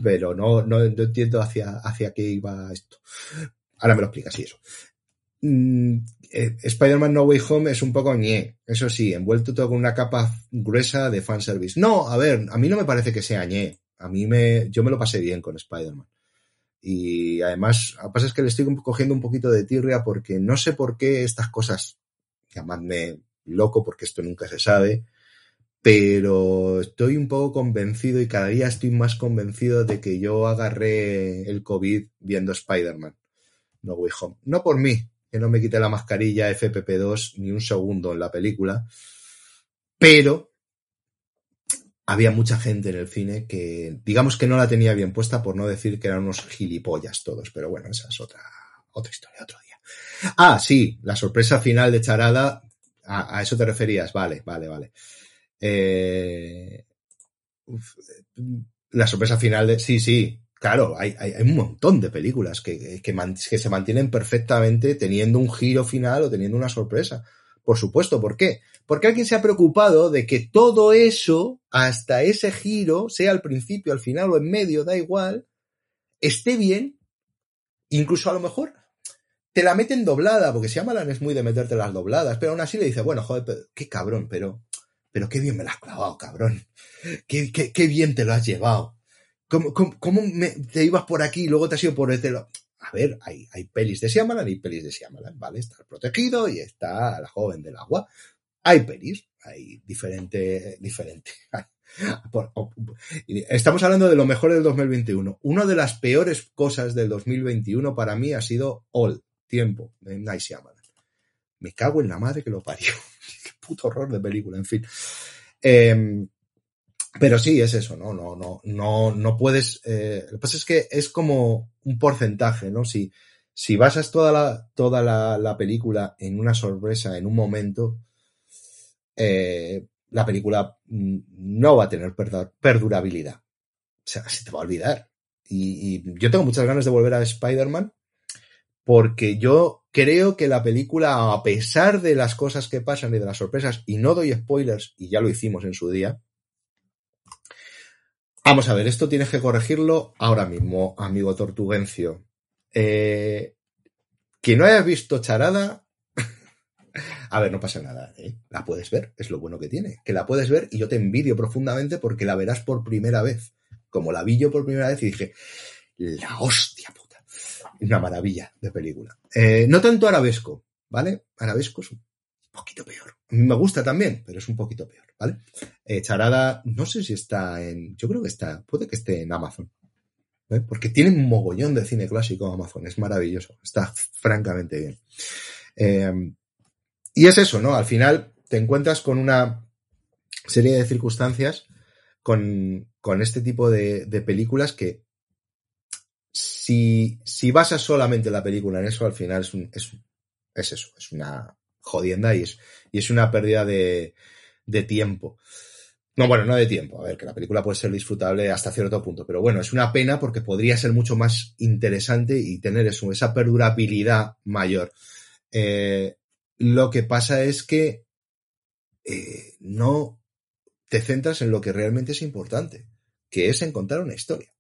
Pero no, no, entiendo hacia, hacia qué iba esto. Ahora me lo explicas, sí, eso. Mm, eh, Spider-Man No Way Home es un poco ñe, eso sí, envuelto todo con una capa gruesa de fanservice. No, a ver, a mí no me parece que sea ñe. A mí me, yo me lo pasé bien con Spider-Man. Y además, lo que pasa es que le estoy cogiendo un poquito de tirria porque no sé por qué estas cosas, llamadme loco porque esto nunca se sabe, pero estoy un poco convencido y cada día estoy más convencido de que yo agarré el COVID viendo Spider-Man. No Way Home. No por mí, que no me quité la mascarilla FPP2 ni un segundo en la película, pero había mucha gente en el cine que, digamos que no la tenía bien puesta, por no decir que eran unos gilipollas todos, pero bueno, esa es otra, otra historia, otro día. Ah, sí, la sorpresa final de Charada, a, eso te referías, vale, vale, vale. Eh, la sorpresa final de, sí, sí, claro, hay, un montón de películas que, que se mantienen perfectamente teniendo un giro final o teniendo una sorpresa. Por supuesto, ¿por qué? Porque alguien se ha preocupado de que todo eso, hasta ese giro, sea al principio, al final o en medio, da igual, esté bien, incluso a lo mejor te la meten doblada, porque si Amalan es muy de meterte las dobladas, pero aún así le dice, bueno, joder, pero, qué cabrón, pero, pero qué bien me la has clavado, cabrón. Qué, qué, qué bien te lo has llevado. ¿Cómo, cómo, cómo me, te ibas por aquí y luego te has ido por este lado? a ver, hay, hay pelis de Shyamalan y pelis de Shyamalan, ¿vale? Está protegido y está la joven del agua. Hay pelis, hay diferente, diferente. Estamos hablando de lo mejor del 2021. Una de las peores cosas del 2021 para mí ha sido All, tiempo, de Night Shyamalan. Me cago en la madre que lo parió. Qué puto horror de película, en fin. Eh, pero sí, es eso, ¿no? No, no, no, no puedes. Eh, lo que pasa es que es como un porcentaje, ¿no? Si, si basas toda la, toda la, la película en una sorpresa, en un momento, eh, la película no va a tener perdurabilidad. O sea, se te va a olvidar. Y, y yo tengo muchas ganas de volver a Spider-Man porque yo creo que la película, a pesar de las cosas que pasan y de las sorpresas, y no doy spoilers, y ya lo hicimos en su día, Vamos a ver, esto tienes que corregirlo ahora mismo, amigo Tortugencio. Eh, que no hayas visto Charada, a ver, no pasa nada, ¿eh? La puedes ver, es lo bueno que tiene, que la puedes ver y yo te envidio profundamente porque la verás por primera vez. Como la vi yo por primera vez y dije, la hostia Una maravilla de película. Eh, no tanto arabesco, ¿vale? Arabesco es un poquito peor. A mí me gusta también, pero es un poquito peor. ¿vale? Eh, Charada, no sé si está en, yo creo que está, puede que esté en Amazon, porque tiene un mogollón de cine clásico Amazon, es maravilloso, está francamente bien. Eh, y es eso, ¿no? Al final te encuentras con una serie de circunstancias con, con este tipo de películas que si, si basas solamente la película en eso, al final es, un, es, es eso, es una jodienda y es, y es una pérdida de, de tiempo. No, bueno, no de tiempo. A ver, que la película puede ser disfrutable hasta cierto punto, pero bueno, es una pena porque podría ser mucho más interesante y tener esa perdurabilidad mayor. Eh, lo que pasa es que eh, no, te centras en lo que realmente es importante, que es encontrar una historia.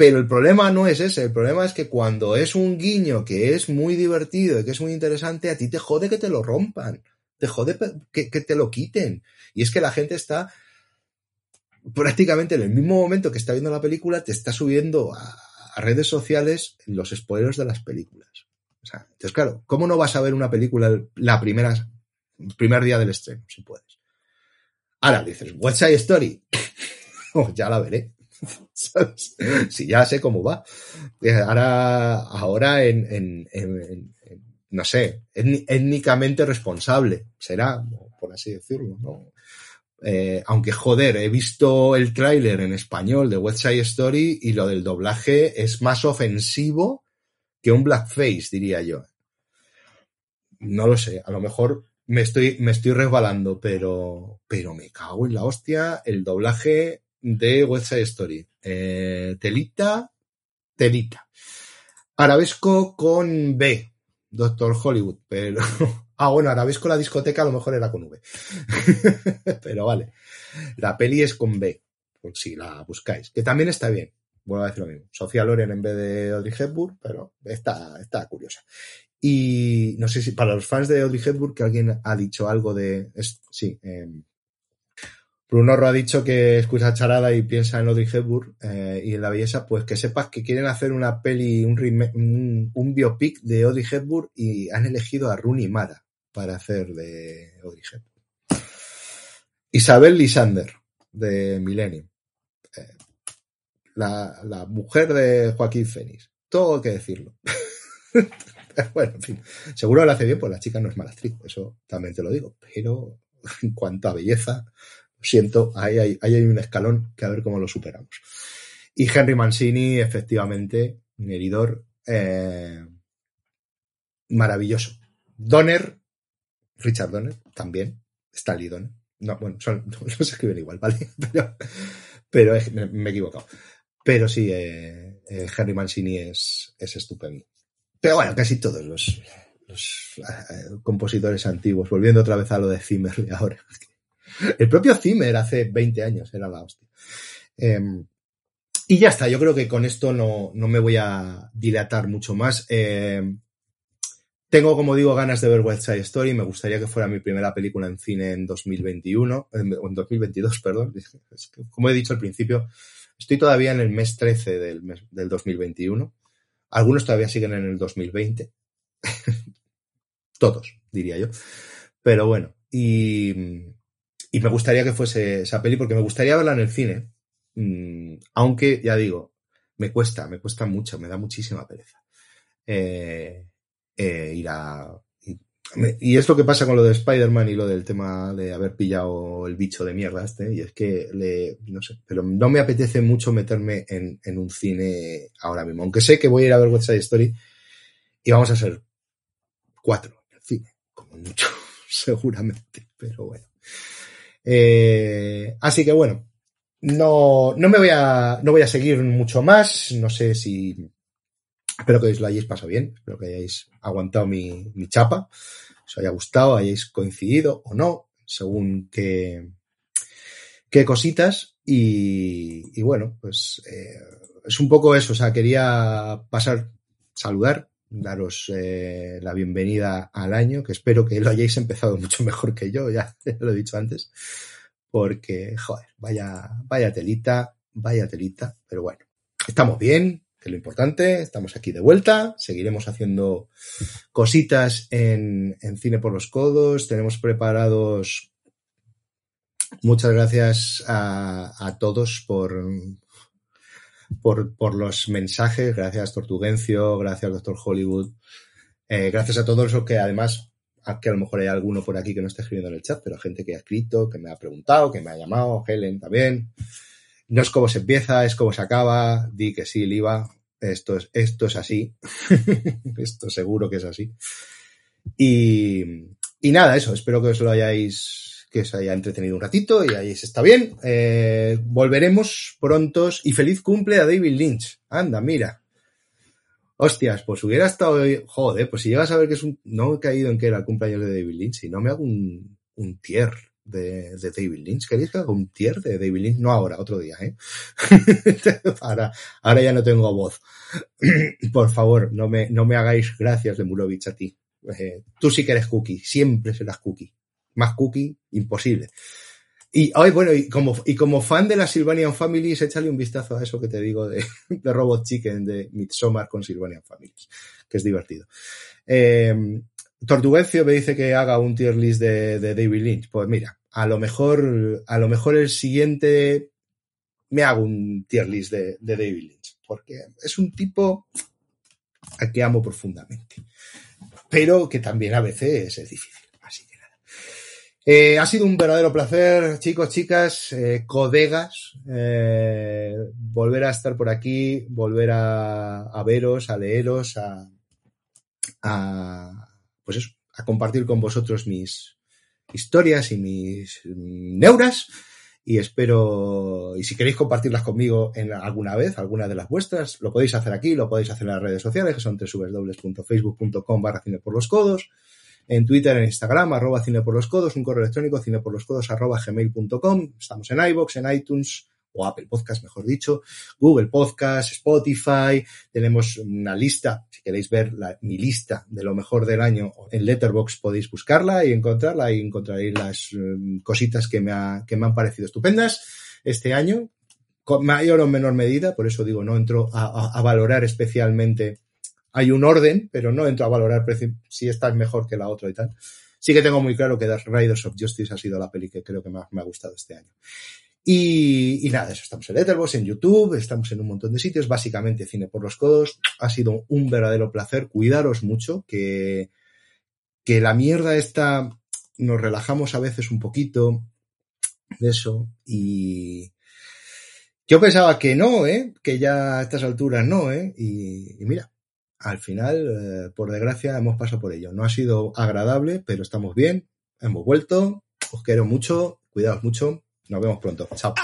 Pero el problema no es ese, el problema es que cuando es un guiño que es muy divertido y que es muy interesante, a ti te jode que te lo rompan, te jode que, te lo quiten. Y es que la gente está prácticamente en el mismo momento que está viendo la película, te está subiendo a, redes sociales los spoilers de las películas. O sea, entonces, claro, ¿cómo no vas a ver una película la primera, el primer día del estreno, si puedes? Ahora dices, What's Side Story? ya la veré. Si ya sé cómo va. Ahora, ahora en, en, en, en no sé, étnicamente responsable, será, por así decirlo, ¿no? Eh, aunque joder, he visto el tráiler en español de West Side Story y lo del doblaje es más ofensivo que un blackface, diría yo. No lo sé, a lo mejor me estoy, me estoy resbalando, pero, pero me cago en la hostia el doblaje de West Story. Eh, telita, telita. Arabesco con B, Doctor Hollywood, pero Ah, bueno, Arabesco la discoteca a lo mejor era con V. Pero vale. La peli es con B, por si la buscáis. Que también está bien. Vuelvo a decir lo mismo. Sofía Loren en vez de Audrey Hepburn, pero está, está curiosa. Y no sé si para los fans de Audrey Hepburn que alguien ha dicho algo de... Sí, eh, Bruno Ro ha dicho que escucha charada y piensa en Audrey Hepburn eh, y en la belleza, pues que sepas que quieren hacer una peli, un, biopic de Audrey Hepburn y han elegido a Rooney Mara para hacer de Audrey Hepburn. Isabel Lisander, de Millennium. Eh, la, mujer de Joaquín Fénix. Todo que decirlo. bueno, en fin. Seguro lo hace bien, pues la chica no es mala actriz, eso también te lo digo. Pero en cuanto a belleza, siento, ahí hay, ahí hay un escalón que a ver cómo lo superamos. Y Henry Mancini, efectivamente, un heridor eh, maravilloso. Donner, Richard Donner, también. Stanley Donner. No, bueno, son, no, escriben igual, ¿vale? Pero, pero me, he equivocado. Pero sí, eh, eh, Henry Mancini es, es estupendo. Pero bueno, casi todos los, los eh, compositores antiguos, volviendo otra vez a lo de Zimmer ahora. El propio Zimmer hace 20 años era la hostia. Eh, y ya está, yo creo que con esto no, no me voy a dilatar mucho más. Eh, tengo, como digo, ganas de ver West Side Story. Me gustaría que fuera mi primera película en cine en 2021, en 2022, perdón. Como he dicho al principio, estoy todavía en el mes 13 del, mes, del 2021. Algunos todavía siguen en el 2020. Todos, diría yo. Pero bueno, y, y, me gustaría que fuese esa peli porque me gustaría verla en el cine. Mm, aunque, ya digo, me cuesta, me cuesta mucho, me da muchísima pereza. Eh, eh, ir a... Y, es lo que pasa con lo de Spider-Man y lo del tema de haber pillado el bicho de mierda este, y es que le, no sé, pero no me apetece mucho meterme en, en un cine ahora mismo, aunque sé que voy a ir a ver West Side Story y vamos a ser cuatro en el cine, como mucho, seguramente, pero bueno. Eh, así que bueno, no, no me voy a, no voy a seguir mucho más, no sé si Espero que os lo hayáis pasado bien, espero que hayáis aguantado mi, mi chapa, os haya gustado, hayáis coincidido o no, según qué, qué cositas. Y, y bueno, pues eh, es un poco eso, o sea, quería pasar, saludar, daros eh, la bienvenida al año, que espero que lo hayáis empezado mucho mejor que yo, ya, lo he dicho antes, porque, joder, vaya, vaya telita, vaya telita, pero bueno, estamos bien, que es lo importante, estamos aquí de vuelta, seguiremos haciendo cositas en, en Cine por los Codos, tenemos preparados muchas gracias a todos por, por, por, los mensajes, gracias Tortugencio, gracias Doctor Hollywood, eh, gracias a todos los que además, que a lo mejor hay alguno por aquí que no está escribiendo en el chat, pero gente que ha escrito, que me ha preguntado, que me ha llamado, Helen también. No es como se empieza, es como se acaba. Di que sí, Liva. Esto es, esto es así. esto seguro que es así. Y, y nada, eso. Espero que os lo hayáis, que os haya entretenido un ratito y hayáis está bien. Eh, volveremos prontos y feliz cumple a David Lynch. Anda, mira. Hostias, pues hubiera estado, joder, pues si llegas a ver que es un, no he caído en que era el cumpleaños de David Lynch y no me hago un, un tier de, de, David Lynch. ¿Queréis que haga un tier de David Lynch? No ahora, otro día, ¿eh? ahora, ahora ya no tengo voz. Por favor, no me, no me hagáis gracias de Murovich a ti. Eh, tú sí que eres cookie, siempre serás cookie. Más cookie, imposible. Y hoy, bueno, y como, y como fan de la Sylvanian Families, échale un vistazo a eso que te digo de, Robot Chicken de Midsommar con Sylvanian Families, que es divertido. Eh, me dice que haga un tier list de, de, David Lynch. Pues mira, a lo mejor, a lo mejor el siguiente me hago un tier list de, de David Lynch, porque es un tipo al que amo profundamente, pero que también a veces es difícil. Eh, ha sido un verdadero placer, chicos, chicas, eh, codegas, eh, volver a estar por aquí, volver a, veros, a leeros, a, a pues eso, a compartir con vosotros mis historias y mis neuras. Y espero, y si queréis compartirlas conmigo en alguna vez, alguna de las vuestras, lo podéis hacer aquí, lo podéis hacer en las redes sociales, que son www.facebook.com barra cine por los codos, en Twitter, en Instagram, arroba cine por los codos, un correo electrónico, cine por los codos, estamos en iVoox, en iTunes, o Apple Podcast, mejor dicho, Google Podcast, Spotify, tenemos una lista, si queréis ver mi lista de lo mejor del año en Letterbox podéis buscarla y encontrarla y encontraréis las um, cositas que me, ha, que me han parecido estupendas este año, con mayor o menor medida, por eso digo, no entro a valorar especialmente, hay un orden, pero no entro a valorar si esta es mejor que la otra y tal. Sí que tengo muy claro que The Riders of Justice ha sido la peli que creo que más me ha gustado este año. Y, nada, eso, estamos en Letterboxd, en YouTube, estamos en un montón de sitios, básicamente Cine por los Codos. Ha sido un verdadero placer, cuidaros mucho, que, que la mierda esta nos relajamos a veces un poquito de eso y yo pensaba que no, ¿eh? que ya a estas alturas no, ¿eh? y mira, al final, eh, por desgracia, hemos pasado por ello. No ha sido agradable, pero estamos bien, hemos vuelto, os quiero mucho, cuidaos mucho. Nos vemos pronto. Chao.